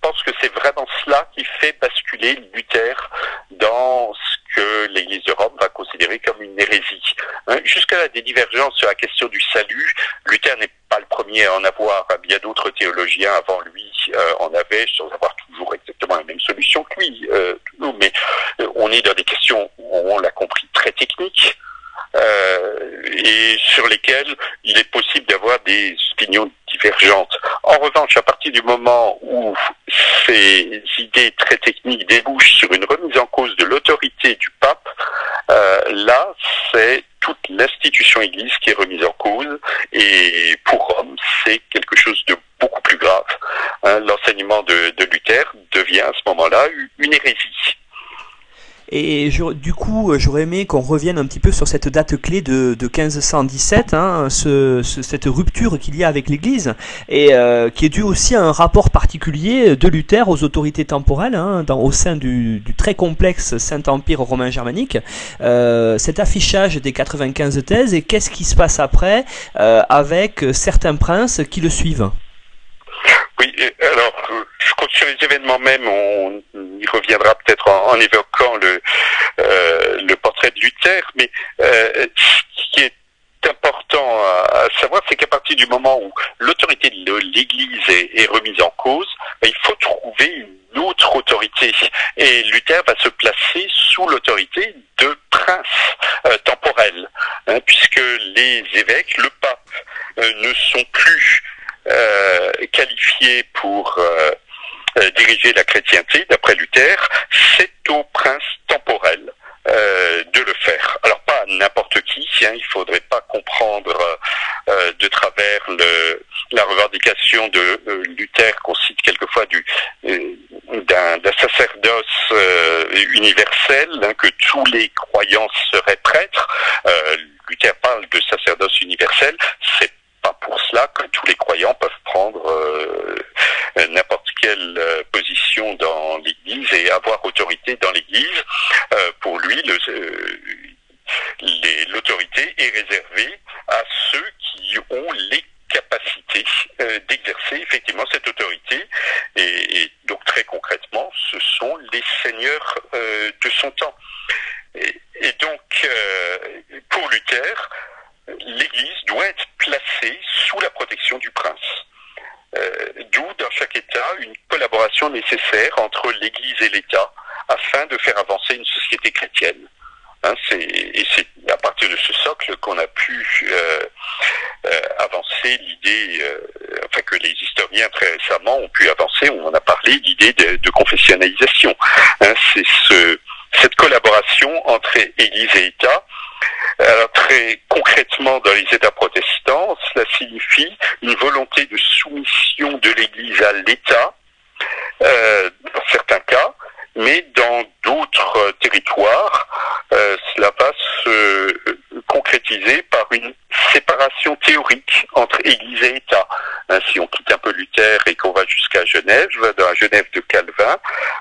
pense que c'est vraiment cela qui fait basculer Luther dans ce que l'Église de Rome va considérer comme une hérésie. Hein, jusqu'à là, des divergences sur la question du salut, Luther n'est pas le premier à en avoir. Bien d'autres théologiens avant lui euh, en avaient, sans avoir toujours exactement la même solution que lui. Euh, mais euh, on est dans des questions, on l'a compris, très techniques. Et sur lesquels il est possible d'avoir des opinions En revanche, à partir du moment où ces idées très techniques débouchent sur une remise en cause de l'autorité du pape, euh, là, c'est toute l'institution Église qui est remise en cause. Et pour Rome, c'est quelque chose de beaucoup plus grave. Hein, L'enseignement de Luther devient à ce moment-là une hérésie. Et du coup, j'aurais aimé qu'on revienne un petit peu sur cette date clé de, 1517, hein, cette rupture qu'il y a avec l'Église, et euh, qui est due aussi à un rapport particulier de Luther aux autorités temporelles, hein, au sein du, très complexe Saint-Empire romain germanique. Euh, cet affichage des 95 thèses, et qu'est-ce qui se passe après euh, avec certains princes qui le suivent oui, alors, sur les événements même, on y reviendra peut-être en, évoquant le, le portrait de Luther, mais ce qui est important à, savoir, c'est qu'à partir du moment où l'autorité de l'Église est, remise en cause, ben, il faut trouver une autre autorité. Et Luther va se placer sous l'autorité de princes euh, temporels, hein, puisque les évêques, le pape, euh, ne sont plus euh, qualifiés pour diriger la chrétienté, d'après Luther, c'est aux princes temporels euh, de le faire. Alors pas n'importe qui, hein, il faudrait pas comprendre euh, de travers le, la revendication de euh, Luther qu'on cite quelquefois du d'un sacerdoce universel, hein, que tous les croyants seraient prêtres. Luther parle de sacerdoce universel, c'est pas pour cela que tous les croyants peuvent prendre n'importe quelle euh, position dans l'Église et avoir autorité dans l'Église. Euh, pour lui, euh, l'autorité est réservée à ceux qui ont les capacités d'exercer effectivement cette autorité. Et, donc très concrètement, ce sont les seigneurs de son temps. Et, et donc, pour Luther, l'Église doit être placée sous la protection du prince. Euh, d'où dans chaque État une collaboration nécessaire entre l'Église et l'État afin de faire avancer une société chrétienne. Hein, et c'est à partir de ce socle qu'on a pu euh, euh, avancer l'idée, enfin que les historiens très récemment ont pu avancer, on en a parlé, l'idée de, confessionnalisation. Hein, c'est ce, cette collaboration entre Église et État alors très concrètement, dans les États protestants, cela signifie une volonté de soumission de l'Église à l'État, euh, dans certains cas, mais dans d'autres territoires, euh, cela va se concrétiser par une séparation théorique entre Église et État. Si on quitte un peu Luther et qu'on va jusqu'à Genève, dans la Genève de Calvin,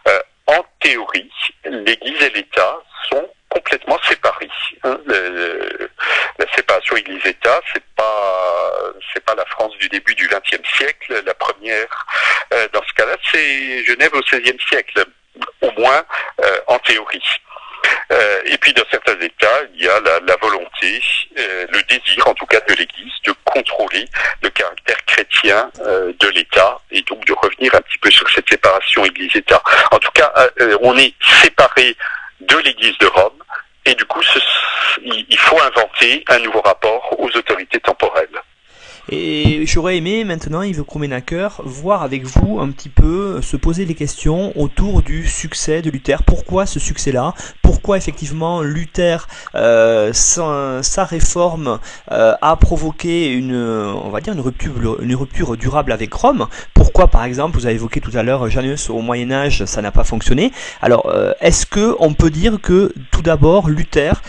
euh, en théorie, l'Église et l'État sont complètement séparés. Hein. la séparation Église-État, c'est pas c'est pas la France du début du XXe siècle. La première, euh, dans ce cas-là, c'est Genève au XVIe siècle, au moins euh, en théorie. Euh, et puis dans certains États, il y a la, volonté, le désir en tout cas de l'Église de contrôler le caractère chrétien de l'État et donc de revenir un petit peu sur cette séparation Église-État. En tout cas, on est séparé de l'Église de Rome, et du coup, il faut inventer un nouveau rapport aux autorités temporelles. Et j'aurais aimé maintenant, Yves Krumenacker, voir avec vous un petit peu, se poser des questions autour du succès de Luther. Pourquoi ce succès-là? Pourquoi effectivement Luther, euh, sa, réforme euh, a provoqué une, on va dire une rupture, une rupture durable avec Rome? Pourquoi par exemple, vous avez évoqué tout à l'heure Janus au Moyen Âge, ça n'a pas fonctionné? Alors, euh, est-ce que on peut dire que tout d'abord Luther,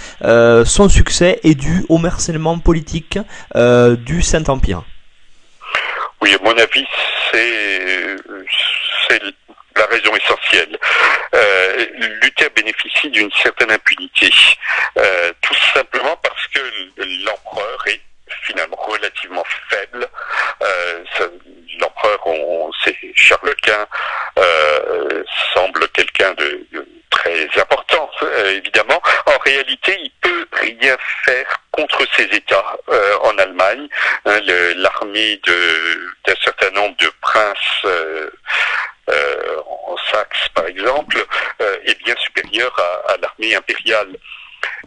son succès est dû au mercèlement politique du Saint-Empire? Oui, à mon avis, c'est la raison essentielle. Euh, Luther bénéficie d'une certaine impunité, euh, tout simplement parce que l'empereur est finalement relativement faible. Euh, l'empereur, c'est Charles Quint, semble quelqu'un de, très important, évidemment. En réalité, il peut rien faire contre ces États euh, en Allemagne. Hein, L'armée d'un certain nombre de princes euh, euh, en Saxe, par exemple, est bien supérieure à, l'armée impériale.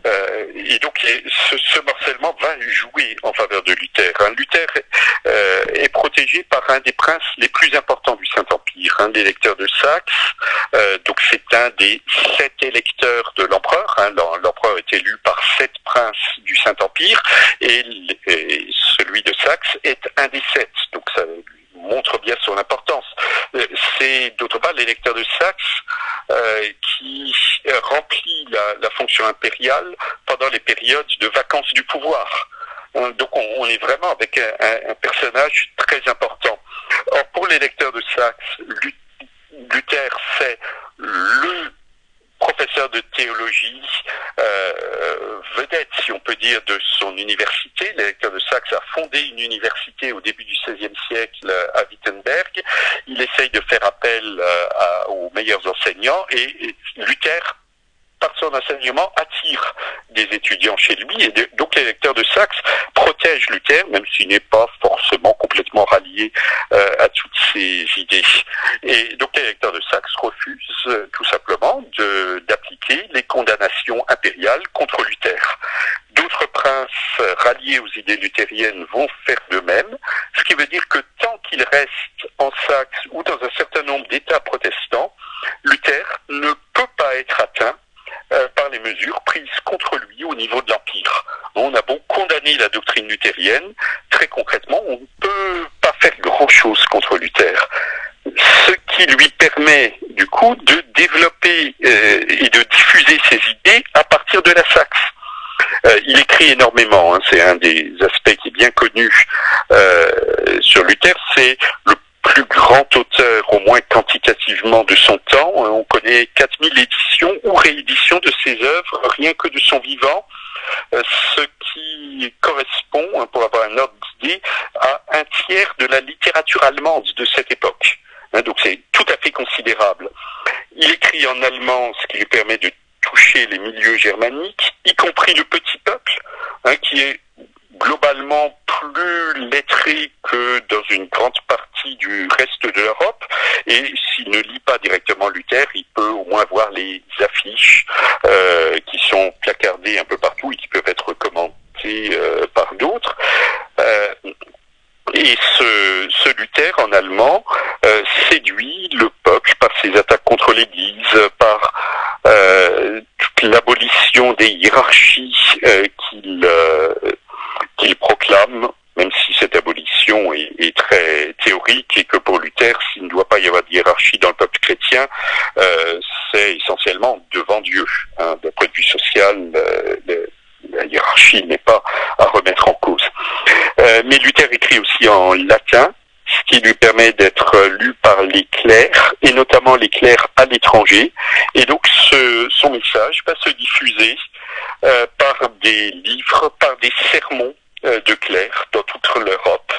Euh, et donc ce, ce, morcellement va jouer en faveur de Luther. Hein. Luther euh, par un des princes les plus importants du Saint-Empire, un des électeurs de Saxe. Euh, donc c'est un des sept électeurs de l'empereur. Hein. L'empereur est élu par sept princes du Saint-Empire et, et, celui de Saxe est un des sept. Donc ça montre bien son importance. Euh, c'est d'autre part l'électeur de Saxe euh, qui remplit la, fonction impériale pendant les périodes de vacances du pouvoir. Euh, donc on, est vraiment avec un, personnage très important. Or pour l'électeur de Saxe, Luther c'est le professeur de théologie, euh, vedette, si on peut dire, de son université. L'électeur de Saxe a fondé une université au début du XVIe siècle à Wittenberg. Il essaye de faire appel euh, aux meilleurs enseignants et Luther par son enseignement, attire des étudiants chez lui. Et donc les lecteurs de Saxe protègent Luther, même s'il n'est pas forcément complètement rallié euh, à toutes ces idées. Et donc les lecteurs de Saxe refusent euh, tout simplement d'appliquer les condamnations impériales contre Luther. D'autres princes ralliés aux idées luthériennes vont faire de même, ce qui veut dire que tant qu'il reste en Saxe ou dans un certain nombre d'États protestants, Luther ne peut pas être atteint euh, par les mesures prises contre lui au niveau de l'Empire. On a beau condamner la doctrine luthérienne, très concrètement, on ne peut pas faire grand-chose contre Luther. Ce qui lui permet, du coup, de développer euh, et de diffuser ses idées à partir de la Saxe. Euh, il écrit énormément, hein, c'est un des aspects qui est bien connu sur Luther, c'est le plus grand auteur, au moins quantitativement, de son temps. On connaît 4000 éditions ou rééditions de ses œuvres, rien que de son vivant, euh, ce qui correspond, hein, pour avoir un ordre d'idée, à un tiers de la littérature allemande de cette époque. Hein, donc c'est tout à fait considérable. Il écrit en allemand, ce qui lui permet de toucher les milieux germaniques, y compris le petit peuple, hein, qui est globalement plus lettré que dans une grande partie du reste de l'Europe. Et s'il ne lit pas directement Luther, il peut au moins voir les affiches euh, qui sont placardées un peu partout et qui peuvent être commentées euh, par d'autres. Euh, et ce, ce, Luther en allemand séduit le peuple par ses attaques contre l'Église, par toute l'abolition des hiérarchies qu'il qu'il proclame, même si cette abolition est, très théorique et que pour Luther, s'il ne doit pas y avoir de hiérarchie dans le peuple chrétien, euh, c'est essentiellement devant Dieu. Hein. D'un point de vue social, la hiérarchie n'est pas à remettre en cause. Euh, mais Luther écrit aussi en latin, ce qui lui permet d'être lu par les clercs, et notamment les clercs à l'étranger. Et donc ce, son message va se diffuser euh, par des livres, par des sermons de clercs dans toute l'Europe,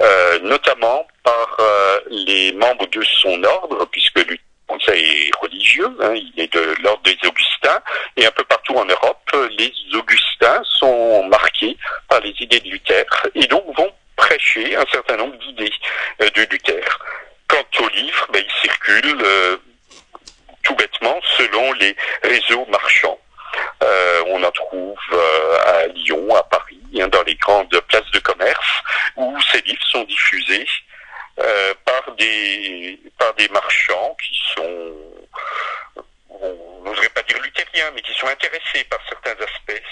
euh, notamment par euh, les membres de son ordre, puisque le conseil est religieux, hein, il est de l'ordre des Augustins, et un peu partout en Europe, les Augustins sont marqués par les idées de Luther, et donc vont prêcher un certain nombre d'idées de Luther. Quant aux livres, ben, circulent tout bêtement selon les réseaux marchands. Euh, on en trouve euh, à Lyon, à Paris, dans les grandes places de commerce, où ces livres sont diffusés euh, par des par des marchands qui sont on n'oserait pas dire luthériens, mais qui sont intéressés par certains aspects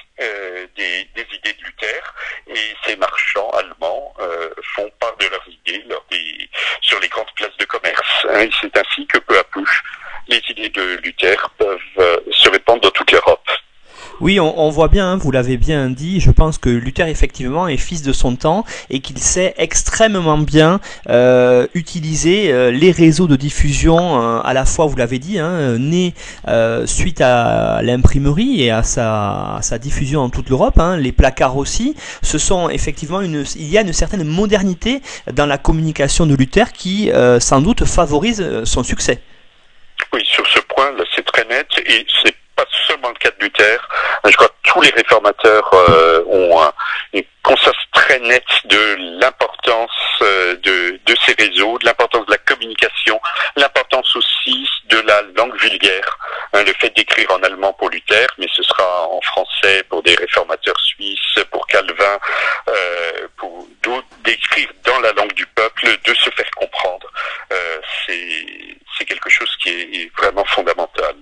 des, idées de Luther. Et ces marchands allemands font part de leurs idées sur les grandes places de commerce. Hein. C'est ainsi que peu à peu, les idées de Luther peuvent se répandre dans toute l'Europe. Oui, on, voit bien, hein, vous l'avez bien dit, je pense que Luther effectivement est fils de son temps et qu'il sait extrêmement bien euh, utiliser euh, les réseaux de diffusion euh, à la fois, vous l'avez dit, hein, né suite à l'imprimerie et à sa, sa, diffusion en toute l'Europe, hein, les placards aussi, ce sont effectivement une, il y a une certaine modernité dans la communication de Luther qui sans doute favorise son succès. Oui, sur ce point, c'est très net et c'est pas seulement le cas de Luther. Je crois que tous les réformateurs euh, ont une conscience très nette de l'importance euh, de, de, ces réseaux, de l'importance de la communication, l'importance aussi de la langue vulgaire. Hein, le fait d'écrire en allemand pour Luther, mais ce sera en français pour des réformateurs suisses, pour Calvin, euh, pour d'autres, d'écrire dans la langue du peuple, de se faire comprendre. Euh, c'est quelque chose qui est vraiment fondamental.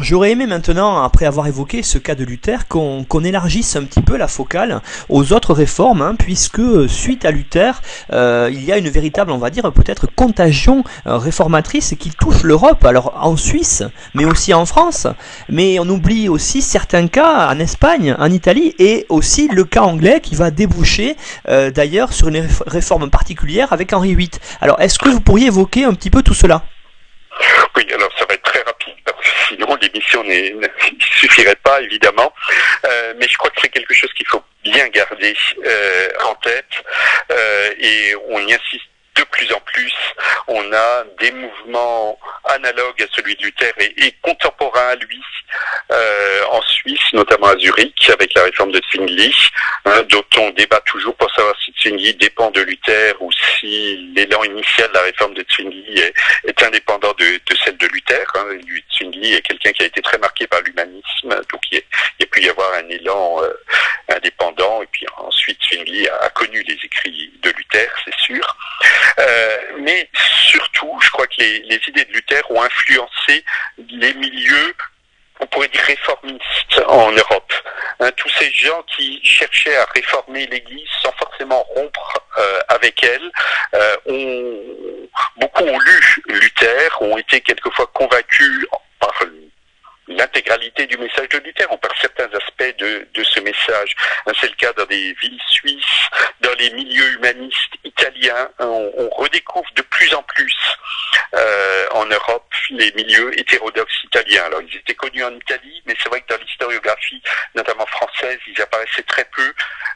J'aurais aimé maintenant, après avoir évoqué ce cas de Luther, qu'on élargisse un petit peu la focale aux autres réformes, hein, puisque suite à Luther, euh, il y a une véritable, on va dire, peut-être contagion euh, réformatrice qui touche l'Europe, alors en Suisse, mais aussi en France, mais on oublie aussi certains cas en Espagne, en Italie, et aussi le cas anglais qui va déboucher euh, d'ailleurs sur une réforme particulière avec Henri VIII. Alors est-ce que vous pourriez évoquer un petit peu tout cela? Oui, alors ça va être très rapide sinon l'émission ne suffirait pas évidemment. Euh, mais je crois que c'est quelque chose qu'il faut bien garder euh, en tête euh, et on y insiste de plus en plus, on a des mouvements analogues à celui de Luther et, contemporains à lui euh, en Suisse, notamment à Zurich, avec la réforme de Zwingli, hein, dont on débat toujours pour savoir si Zwingli dépend de Luther ou si l'élan initial de la réforme de Zwingli est, indépendant de, celle de Luther. Hein. Zwingli est quelqu'un qui a été très marqué par l'humanisme, donc il, a pu y avoir un élan euh, indépendant, et puis ensuite Zwingli a connu les écrits de Luther, c'est sûr. Euh, mais surtout, je crois que les, idées de Luther ont influencé les milieux on pourrait dire réformistes en Europe. Hein, tous ces gens qui cherchaient à réformer l'Église sans forcément rompre euh, avec elle, euh, ont, beaucoup ont lu Luther, ont été quelquefois convaincus par l'intégralité du message de Luther. On perd certains aspects de, de ce message. C'est le cas dans des villes suisses, dans les milieux humanistes italiens. On, on redécouvre de plus en plus euh, en Europe les milieux hétérodoxes italiens. Alors ils étaient connus en Italie, mais c'est vrai que dans l'historiographie, notamment française, ils apparaissaient très peu.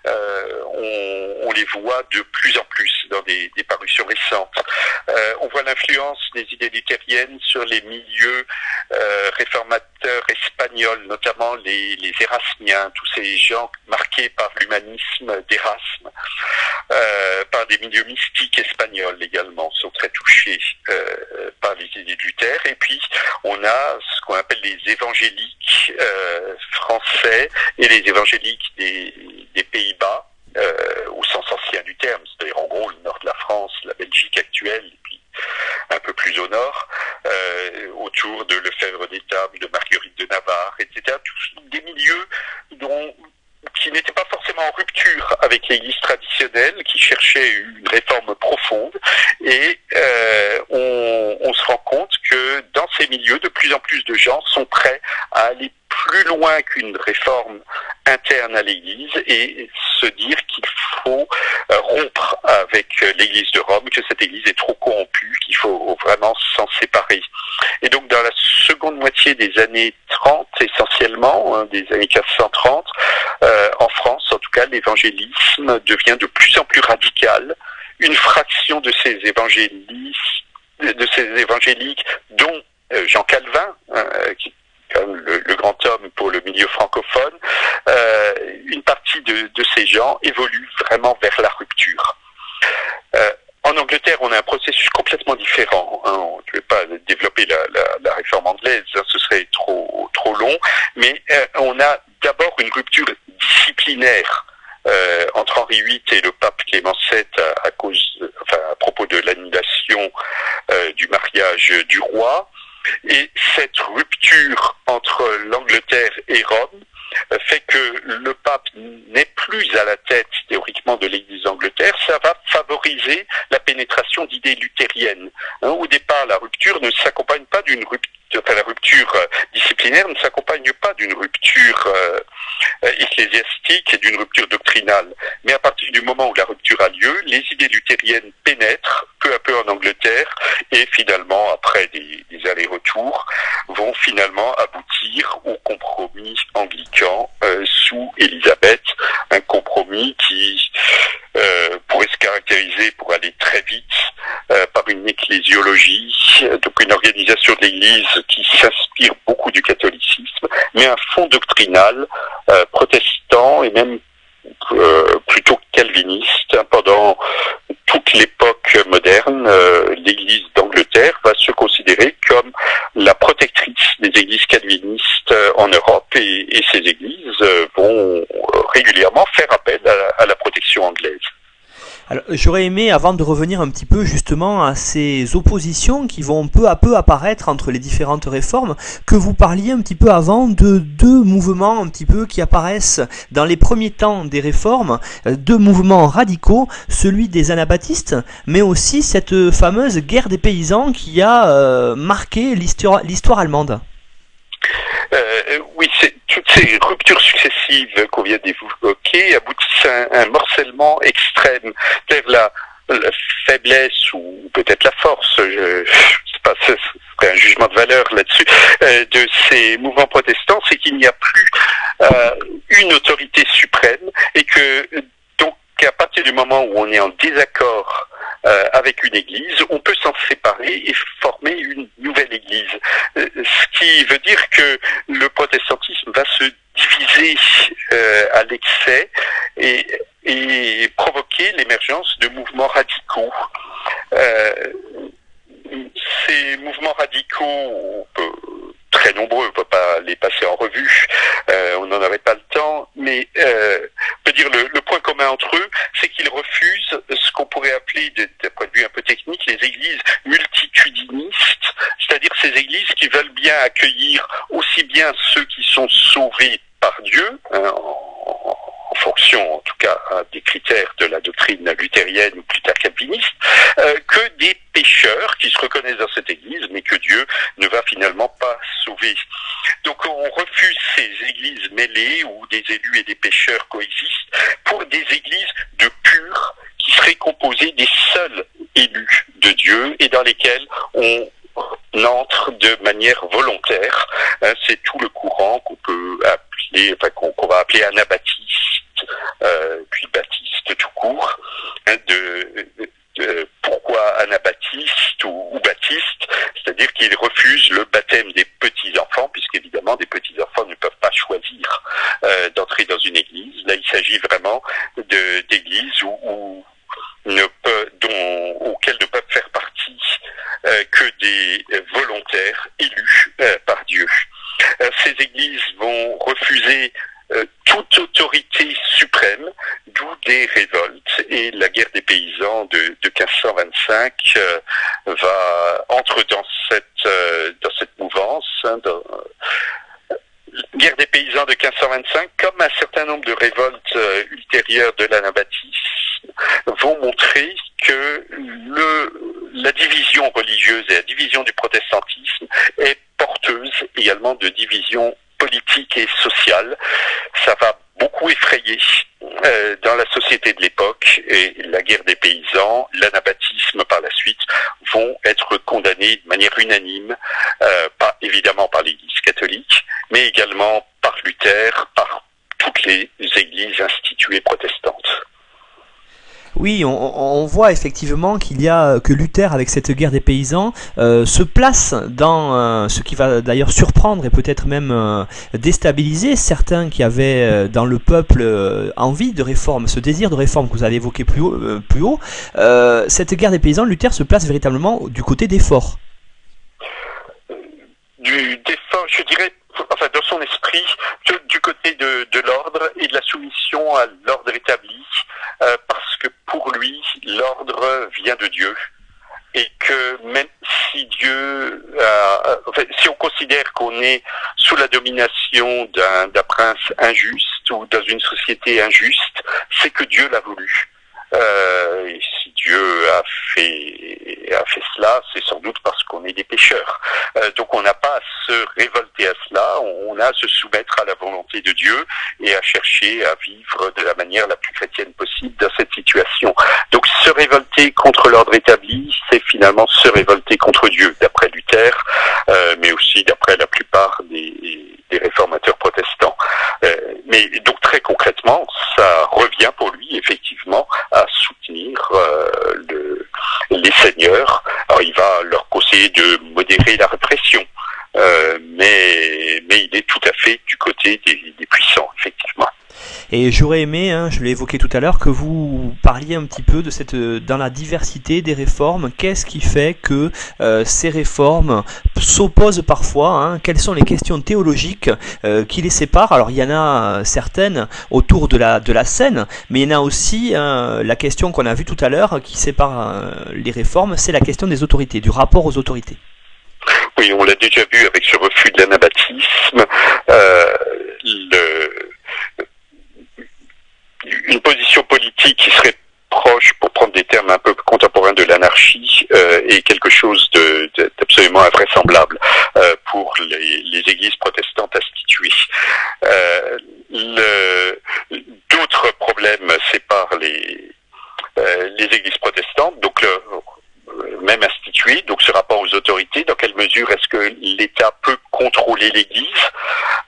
Euh, on, on, les voit de plus en plus dans des, des parutions récentes. Euh, on voit l'influence des idées luthériennes sur les milieux euh, réformateurs espagnols, notamment les, les Érasmiens, tous ces gens marqués par l'humanisme d'Erasme, euh, par des milieux mystiques espagnols également, sont très touchés euh, par les idées de Luther. Et puis, on a ce qu'on appelle les évangéliques euh, français et les évangéliques des, des Pays-Bas, euh, au sens ancien du terme, c'est-à-dire en gros le nord de la France, la Belgique actuelle, et puis un peu plus au nord, euh, autour de Lefebvre d'Étable, de Marguerite de Navarre, etc. Tous des milieux dont qui n'étaient pas forcément en rupture avec l'Église traditionnelle, qui cherchait une réforme profonde. Et euh, on, on, se rend compte que dans ces milieux, de plus en plus de gens sont prêts à aller plus loin qu'une réforme interne à l'Église et se dire qu'il faut euh, rompre avec l'Église de Rome, que cette Église est trop corrompue, qu'il faut vraiment s'en séparer. Et donc dans la seconde moitié des années 30 essentiellement, hein, des années 1430, euh, en France en tout cas, l'évangélisme devient de plus en plus radical. Une fraction de ces évangélistes, de ces évangéliques, dont euh, Jean Calvin, euh, qui le, le, grand homme pour le milieu francophone, euh, une partie de, de, ces gens évolue vraiment vers la rupture. Euh, en Angleterre, on a un processus complètement différent. Hein. Je ne vais pas développer la, la, la réforme anglaise, hein, ce serait trop trop long, mais euh, on a d'abord une rupture disciplinaire euh, entre Henri VIII et le pape Clément VII à, à cause, enfin, à propos de l'annulation euh, du mariage du roi. Et cette rupture entre l'Angleterre et Rome fait que le pape n'est plus à la tête théoriquement de l'Église d'Angleterre, ça va favoriser la pénétration d'idées luthériennes. Hein, au départ, la rupture ne s'accompagne pas d'une rupture la rupture euh, disciplinaire ne s'accompagne pas d'une rupture euh, ecclésiastique et d'une rupture doctrinale. Mais à partir du moment où la rupture a lieu, les idées luthériennes pénètrent peu à peu en Angleterre et finalement, après des, allers-retours, vont finalement aboutir au compromis anglican euh, sous Élisabeth, un compromis qui euh, pourrait se caractériser pour aller très vite euh, par une ecclésiologie, donc une organisation de l'Église qui s'inspire beaucoup du catholicisme, mais un fond doctrinal euh, protestant et même euh, plutôt calviniste. Pendant toute l'époque moderne, euh, l'Église d'Angleterre va se considérer comme la protectrice des églises calvinistes en Europe et, ces églises vont régulièrement faire appel à la protection anglaise. J'aurais aimé, avant de revenir un petit peu justement à ces oppositions qui vont peu à peu apparaître entre les différentes réformes, que vous parliez un petit peu avant de deux mouvements un petit peu qui apparaissent dans les premiers temps des réformes, deux mouvements radicaux, celui des anabaptistes, mais aussi cette fameuse guerre des paysans qui a euh, marqué l'histoire allemande. Euh, oui, toutes ces ruptures successives qu'on vient d'évoquer aboutissent à un, un, morcellement extrême, c'est-à-dire la, la, faiblesse ou peut-être la force, je, je sais pas, ce un jugement de valeur là-dessus, euh, de ces mouvements protestants, c'est qu'il n'y a plus euh, une autorité suprême et que donc à partir du moment où on est en désaccord avec une église, on peut s'en séparer et former une nouvelle église. ce qui veut dire que le protestantisme va se diviser à l'excès et, et, provoquer l'émergence de mouvements radicaux. ces mouvements radicaux, très nombreux, on ne peut pas les passer en revue, euh, on n'en avait pas le temps, mais euh, peut dire le, le, point commun entre eux, c'est qu'ils refusent ce qu'on pourrait appeler, d'un point de vue un peu technique, les églises multitudinistes, c'est-à-dire ces églises qui veulent bien accueillir aussi bien ceux qui sont sauvés par Dieu, hein, en fonction en tout cas des critères de la doctrine luthérienne ou plus tard calviniste, euh, que des pécheurs qui se reconnaissent dans cette Église, mais que Dieu ne va finalement pas sauver. Donc on refuse ces églises mêlées où des élus et des pécheurs coexistent pour des églises de purs qui seraient composées des seuls élus de Dieu et dans lesquelles on entre de manière volontaire. Hein, c'est tout le courant qu'on peut appeler, enfin qu'on va appeler anabaptiste euh, puis baptiste tout court, hein, de, de, pourquoi anabaptiste ou, ou baptiste, c'est-à-dire qu'il refuse le baptême des petits-enfants, puisqu'évidemment des petits-enfants ne peuvent pas choisir euh, d'entrer dans une église. Là, il s'agit vraiment d'églises où, où ne peut, dont, auxquelles ne peuvent faire partie euh, que des volontaires élus euh, par Dieu. Euh, ces églises vont refuser euh, toute autorité suprême, d'où des révoltes. Et la guerre des paysans de, de 1525 euh, va entre dans cette euh, dans cette mouvance. Hein, dans, guerre des paysans de 1525, comme un certain nombre de révoltes ultérieures de l'anabaptisme, vont montrer que le, la division religieuse et la division du protestantisme est porteuse également de divisions politique et sociale. Ça va beaucoup effrayer euh, dans la société de l'époque et la guerre des paysans, l'anabaptisme par la suite vont être condamnés de manière unanime, euh, pas évidemment par l'Église catholique, mais également par Luther, par toutes les églises instituées protestantes. Oui, on, voit effectivement qu'il y a que Luther, avec cette guerre des paysans, euh, se place dans euh, ce qui va d'ailleurs surprendre et peut-être même euh, déstabiliser certains qui avaient euh, dans le peuple euh, envie de réforme, ce désir de réforme que vous avez évoqué plus haut. plus haut. cette guerre des paysans, Luther se place véritablement du côté des forts. Du, je dirais enfin dans son esprit, du côté de, de l'ordre et de la soumission à l'ordre établi, euh, parce que pour lui, l'ordre vient de Dieu. Et que même si Dieu, euh, si on considère qu'on est sous la domination d'un prince injuste ou dans une société injuste, c'est que Dieu l'a voulu. Euh, et si Dieu a fait, a fait cela, c'est sans doute parce qu'on est des pécheurs. Euh, donc on n'a à se révolter à cela, on a à se soumettre à la volonté de Dieu et à chercher à vivre de la manière la plus chrétienne possible dans cette situation. Donc se révolter contre l'ordre établi, c'est finalement se révolter contre Dieu, d'après Luther, euh, mais aussi d'après la plupart des, réformateurs protestants. Euh, mais donc très concrètement, ça revient pour lui effectivement à soutenir euh, le, les seigneurs. Alors il va leur conseiller de modérer la répression, euh, mais, mais il est tout à fait du côté des, des puissants, effectivement. Et j'aurais aimé, hein, je l'ai évoqué tout à l'heure, que vous parliez un petit peu de cette, dans la diversité des réformes. Qu'est-ce qui fait que euh, ces réformes s'opposent parfois hein, Quelles sont les questions théologiques euh, qui les séparent? Alors il y en a certaines autour de la, de la scène, mais il y en a aussi euh, la question qu'on a vue tout à l'heure qui sépare euh, les réformes, c'est la question des autorités, du rapport aux autorités. Oui, on l'a déjà vu avec ce refus de l'anabaptisme. Euh, une position politique qui serait proche, pour prendre des termes un peu contemporains de l'anarchie, euh, est quelque chose d'absolument invraisemblable euh, pour les, les, églises protestantes instituées. Euh, D'autres problèmes séparent les, euh, les églises protestantes, donc même instituées, donc ce rapport aux autorités, dans quelle mesure est-ce que l'État peut contrôler l'Église,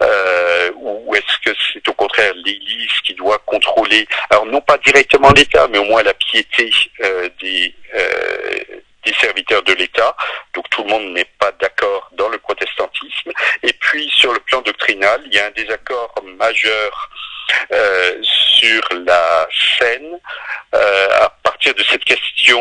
euh, ou est-ce que c'est au contraire l'Église qui doit contrôler, alors non pas directement l'État, mais au moins la piété des des serviteurs de l'État. Donc tout le monde n'est pas d'accord dans le protestantisme. Et puis sur le plan doctrinal, il y a un désaccord majeur euh, sur la scène euh, à partir de cette question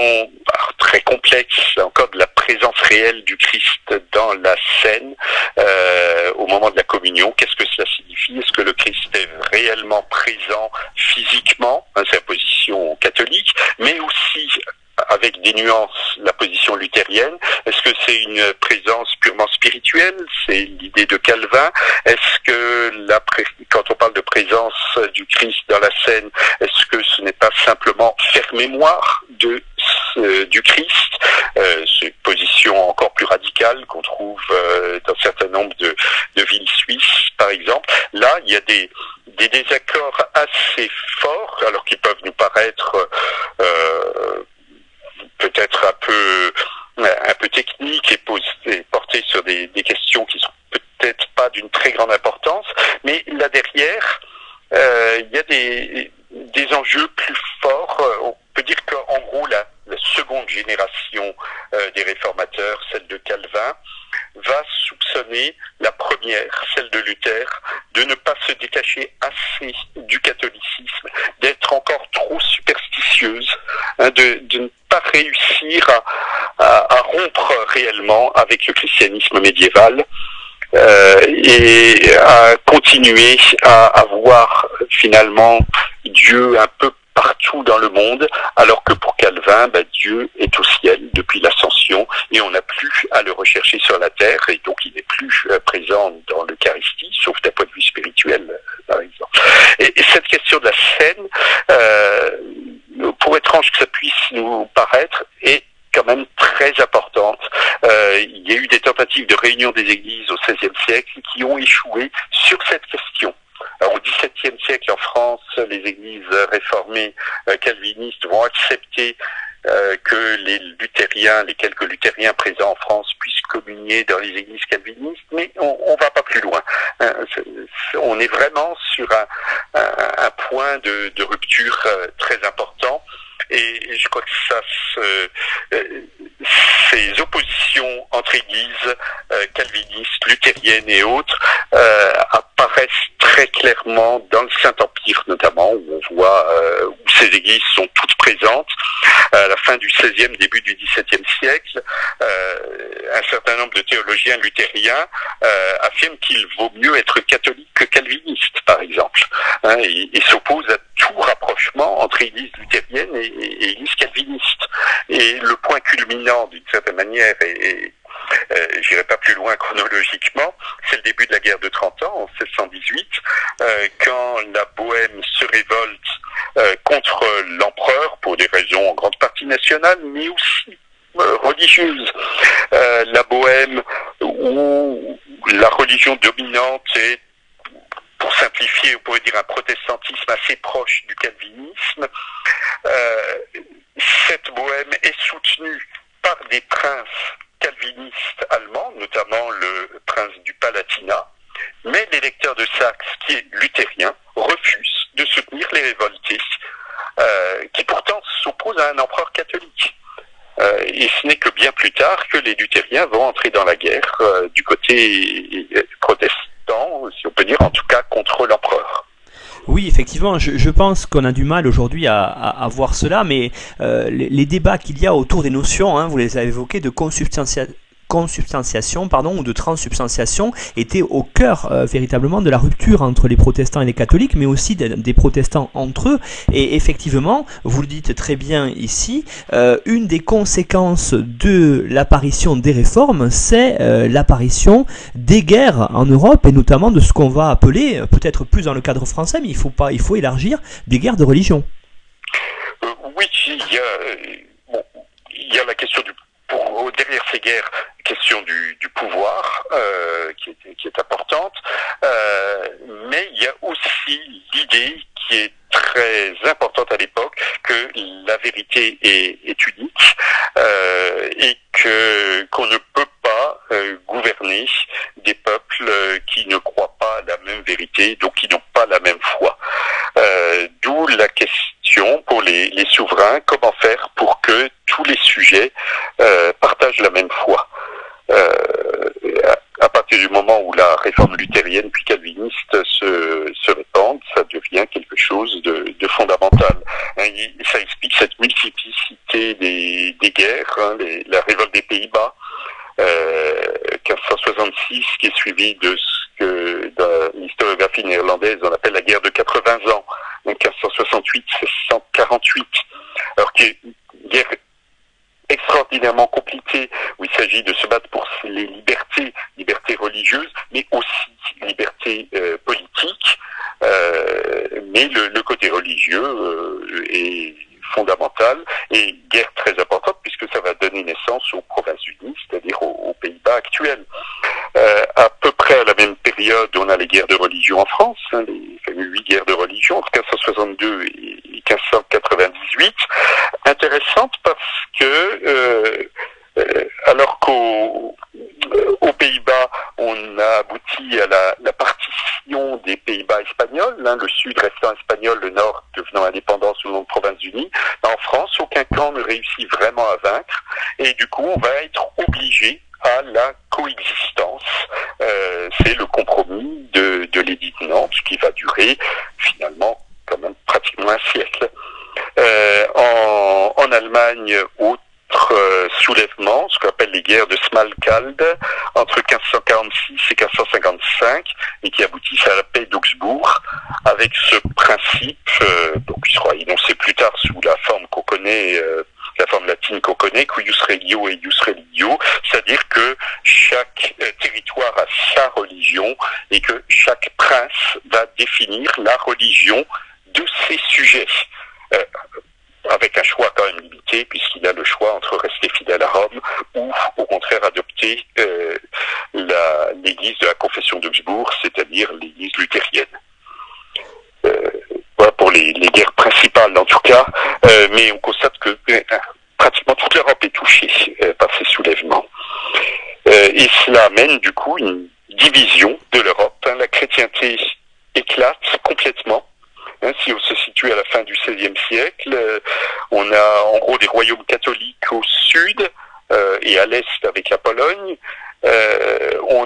très complexe encore de la présence réelle du Christ dans la scène euh, au moment de la communion. Qu'est-ce que cela signifie? Est-ce que le Christ est réellement présent physiquement? Hein, C'est la position catholique, mais aussi avec des nuances la position luthérienne. Est-ce que c'est une présence purement spirituelle? C'est l'idée de Calvin. Est-ce que la quand on parle de présence du Christ dans la scène, est-ce que ce n'est pas simplement faire mémoire de du Christ? Euh, C'est une position encore plus radicale qu'on trouve euh, dans un certain nombre de, de villes suisses, par exemple. Là, il y a des des désaccords assez forts, alors qu'ils peuvent nous paraître euh, peut-être un peu un peu technique et, posé, porté sur des, des, questions qui sont peut-être pas d'une très grande importance, mais là derrière, euh, il y a des, des enjeux plus forts. On peut dire qu'en gros, la, la, seconde génération euh, des réformateurs, celle de Calvin, va soupçonner la première, celle de Luther, de ne pas se détacher assez du catholicisme, d'être encore trop superstitieuse, hein, de, ne réussir à, à, rompre réellement avec le christianisme médiéval euh, et à continuer à avoir finalement Dieu un peu partout dans le monde, alors que pour Calvin, bah, Dieu est au ciel depuis l'ascension et on n'a plus à le rechercher sur la terre et donc il n'est plus euh, présent dans l'Eucharistie, sauf d'un point de vue spirituel, euh, par exemple. Et, et, cette question de la scène, euh, pour étrange que ça puisse nous paraître, est quand même très importante. Euh, il y a eu des tentatives de réunion des églises au XVIe siècle qui ont échoué sur cette question. Alors, au XVIIe siècle en France, les églises réformées euh, calvinistes vont accepter euh, que les luthériens, les quelques luthériens présents en France puissent communier dans les églises calvinistes, mais on, on va pas plus loin. Euh, on est vraiment sur un, point de, rupture euh, très important. Et je crois que ça se, euh, ces oppositions entre églises euh, calvinistes, luthériennes et autres euh, apparaissent très clairement dans le Saint-Empire notamment, où on voit où ces églises sont toutes présentes. À la fin du XVIe, début du XVIIe siècle, un certain nombre de théologiens luthériens affirment qu'il vaut mieux être catholique que calviniste, par exemple. Hein, et, et s'opposent à entre église luthérienne et, et, et église calviniste. Et le point culminant, d'une certaine manière, est, euh, j'irai pas plus loin chronologiquement, c'est le début de la guerre de 30 ans, en 1618, euh, quand la Bohème se révolte euh, contre l'empereur pour des raisons en grande partie nationales, mais aussi religieuses. la Bohème, où la religion dominante est pour simplifier, on pourrait dire un protestantisme assez proche du calvinisme. Euh, cette bohème est soutenue par des princes calvinistes allemands, notamment le prince du Palatinat, mais l'électeur de Saxe, qui est luthérien, refuse de soutenir les révoltés, euh, qui pourtant s'opposent à un empereur catholique. Euh, et ce n'est que bien plus tard que les luthériens vont entrer dans la guerre du côté protestant, si on peut dire en tout cas contre l'empereur. Oui, effectivement, je, pense qu'on a du mal aujourd'hui à, voir cela, mais euh, les, débats qu'il y a autour des notions, hein, vous les avez évoquées, de consubstantiation consubstantiation pardon, ou de transsubstantiation était au cœur euh, véritablement de la rupture entre les protestants et les catholiques, mais aussi des, protestants entre eux. Et effectivement, vous le dites très bien ici, euh, une des conséquences de l'apparition des réformes, c'est euh, l'apparition des guerres en Europe, et notamment de ce qu'on va appeler, peut-être plus dans le cadre français, mais il faut, pas, il faut élargir, des guerres de religion. oui, il y a la question du pour, derrière ces guerres, question du, du pouvoir euh, qui, est, qui, est, importante, euh, mais il y a aussi l'idée qui est très importante à l'époque que la vérité est, unique euh, et que qu'on ne peut pas euh, gouverner des peuples qui ne croient pas à la même vérité, donc qui n'ont pas la même foi. D'où la question pour les, les, souverains, comment faire pour que tous les sujets partagent la même foi à partir du moment où la réforme luthérienne puis calviniste se, se répand, ça devient quelque chose de, fondamental. Hein, ça explique cette multiplicité des, guerres, hein, la révolte des Pays-Bas, euh, 1566, qui est suivi de ce que dans l'historiographie néerlandaise on appelle la guerre de 80 ans, 1568-1648, alors qui est une guerre extraordinairement compliqué où il s'agit de se battre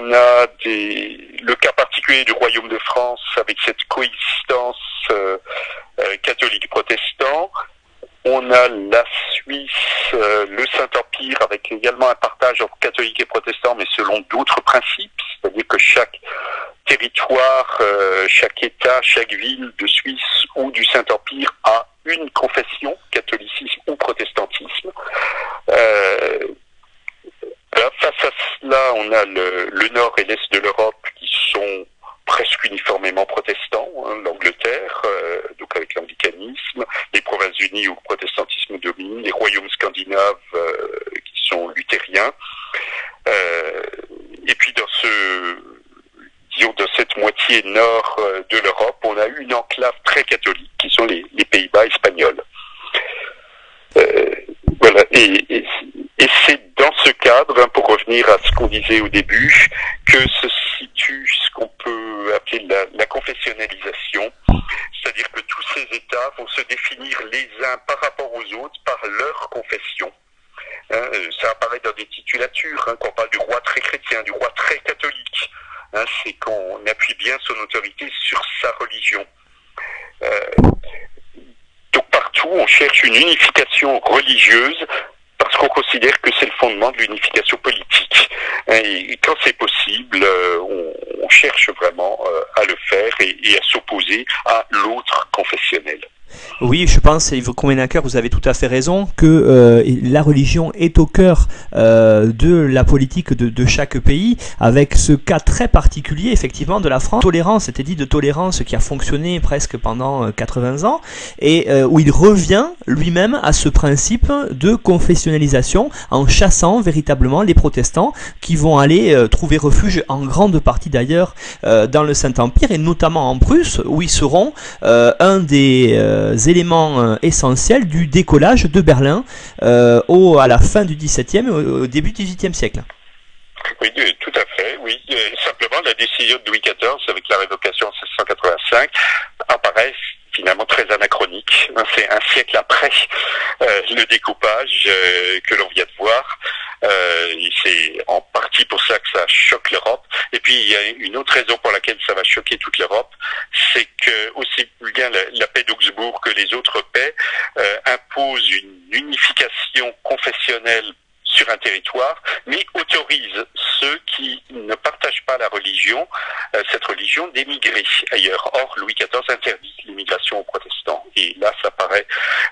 on a le cas particulier du royaume de France avec cette coexistence catholique-protestant. On a la Suisse, euh, le Saint-Empire, avec également un partage entre catholiques et protestants, mais selon d'autres principes, c'est-à-dire que chaque territoire, euh, chaque État, chaque ville de Suisse ou du Saint-Empire a une confession, catholicisme ou protestantisme. Euh, face à cela, on a le, nord et l'est de l'Europe qui sont presque uniformément protestants, hein, l'Angleterre, euh, donc avec l'anglicanisme, les Provinces-Unies où le protestantisme domine, les royaumes scandinaves euh, qui sont luthériens. Euh, et puis dans ce dans cette moitié nord de l'Europe, on a eu une enclave très catholique qui sont les, les Pays-Bas espagnols. voilà, et, et, et c'est dans ce cadre, hein, pour revenir au début, que se situe ce qu'on peut appeler la, la confessionnalisation, c'est-à-dire que tous ces États vont se définir les uns par rapport aux autres par leur confession. Hein, ça apparaît dans des titulatures, hein, quand on parle du roi très chrétien, du roi très catholique. Hein, c'est qu'on appuie bien son autorité sur sa religion. Euh, donc partout, on cherche une unification religieuse parce qu'on considère que c'est le fondement de l'unification politique. Et quand c'est possible, on, on, cherche vraiment à le faire et, et à s'opposer à l'autre confessionnel. Oui, je pense, Yves Krumenacker, vous avez tout à fait raison, que euh, la religion est au cœur euh, de la politique de, chaque pays, avec ce cas très particulier, effectivement, de la France. Tolérance, c'était dit de tolérance qui a fonctionné presque pendant 80 ans, et euh, où il revient lui-même à ce principe de confessionnalisation en chassant véritablement les protestants qui vont aller euh, trouver refuge en grande partie d'ailleurs euh, dans le Saint-Empire, et notamment en Prusse, où ils seront un des éléments essentiels du décollage de Berlin euh, au, à la fin du XVIIe et au, début du XVIIIe siècle. Oui, tout à fait, oui. Simplement, la décision de Louis XIV avec la révocation en 1945 apparaissent finalement très anachronique. C'est un siècle après euh, le découpage euh, que l'on vient de voir. Euh, c'est en partie pour ça que ça choque l'Europe. Et puis il y a une autre raison pour laquelle ça va choquer toute l'Europe, c'est que aussi bien la, paix d'Augsbourg que les autres paix imposent une unification confessionnelle sur un territoire, mais autorise ceux qui ne partagent pas la religion, euh, cette religion, d'émigrer ailleurs. Or, Louis XIV interdit l'immigration aux protestants. Et là, ça paraît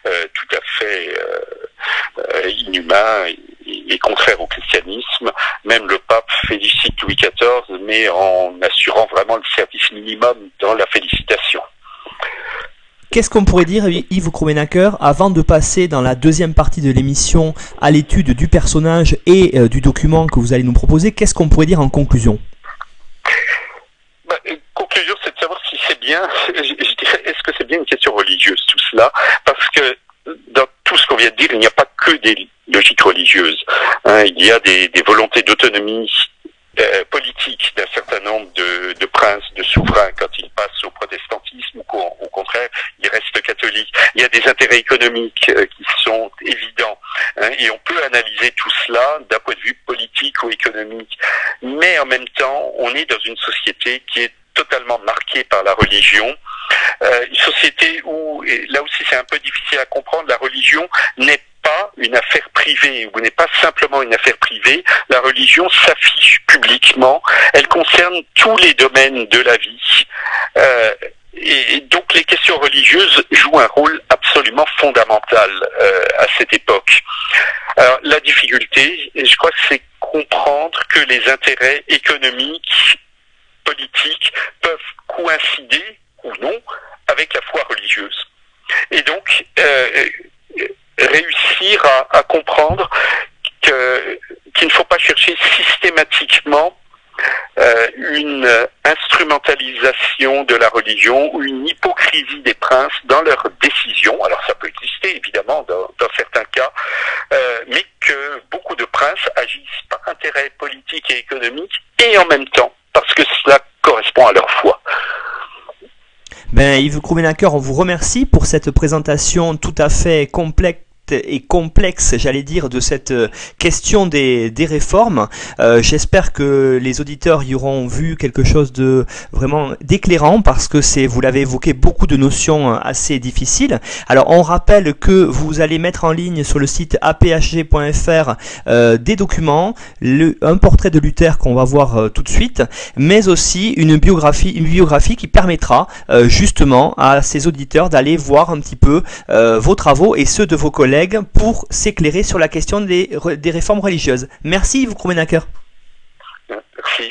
euh, tout à fait euh, inhumain et, contraire au christianisme. Même le pape félicite Louis XIV, mais en assurant vraiment le service minimum dans la félicitation. Qu'est-ce qu'on pourrait dire, Yves Krumenacker, avant de passer dans la deuxième partie de l'émission à l'étude du personnage et euh, du document que vous allez nous proposer Qu'est-ce qu'on pourrait dire en conclusion? Bah, Conclusion, c'est de savoir si c'est bien, je, dirais, est-ce que c'est bien une question religieuse tout cela? Parce que dans tout ce qu'on vient de dire, il n'y a pas que des logiques religieuses. Hein. il y a des volontés d'autonomie euh, politique d'un certain nombre de, de, princes, de souverains, quand ils passent au protestantisme, ou au, contraire, ils restent catholiques. Il y a des intérêts économiques euh, qui sont évidents, hein, et on peut analyser tout cela d'un point de vue politique ou économique. Mais en même temps, on est dans une société qui est totalement marquée par la religion, euh, une société où, et là aussi c'est un peu difficile à comprendre, la religion n'est pas une affaire privée ou n'est pas simplement une affaire privée. La religion s'affiche publiquement. Elle concerne tous les domaines de la vie. Euh, et donc les questions religieuses jouent un rôle absolument fondamental euh, à cette époque. Alors la difficulté, je crois c'est comprendre que les intérêts économiques, politiques peuvent coïncider ou non avec la foi religieuse. Et donc, euh, réussir à, comprendre qu'il ne faut pas chercher systématiquement euh, une instrumentalisation de la religion ou une hypocrisie des princes dans leurs décisions. Alors ça peut exister évidemment dans, certains cas, euh, mais que beaucoup de princes agissent par intérêt politique et économique et en même temps parce que cela correspond à leur foi. Ben, Yves Krumenacker, on vous remercie pour cette présentation tout à fait complexe et complexe, j'allais dire, de cette euh, question des, réformes. Euh, J'espère que les auditeurs y auront vu quelque chose de vraiment d'éclairant parce que c'est, vous l'avez évoqué, beaucoup de notions euh, assez difficiles. Alors on rappelle que vous allez mettre en ligne sur le site aphg.fr des documents, un portrait de Luther qu'on va voir tout de suite, mais aussi une biographie qui permettra justement à ces auditeurs d'aller voir un petit peu vos travaux et ceux de vos collègues pour s'éclairer sur la question des, réformes religieuses. Merci Yves Krumenacker. Merci.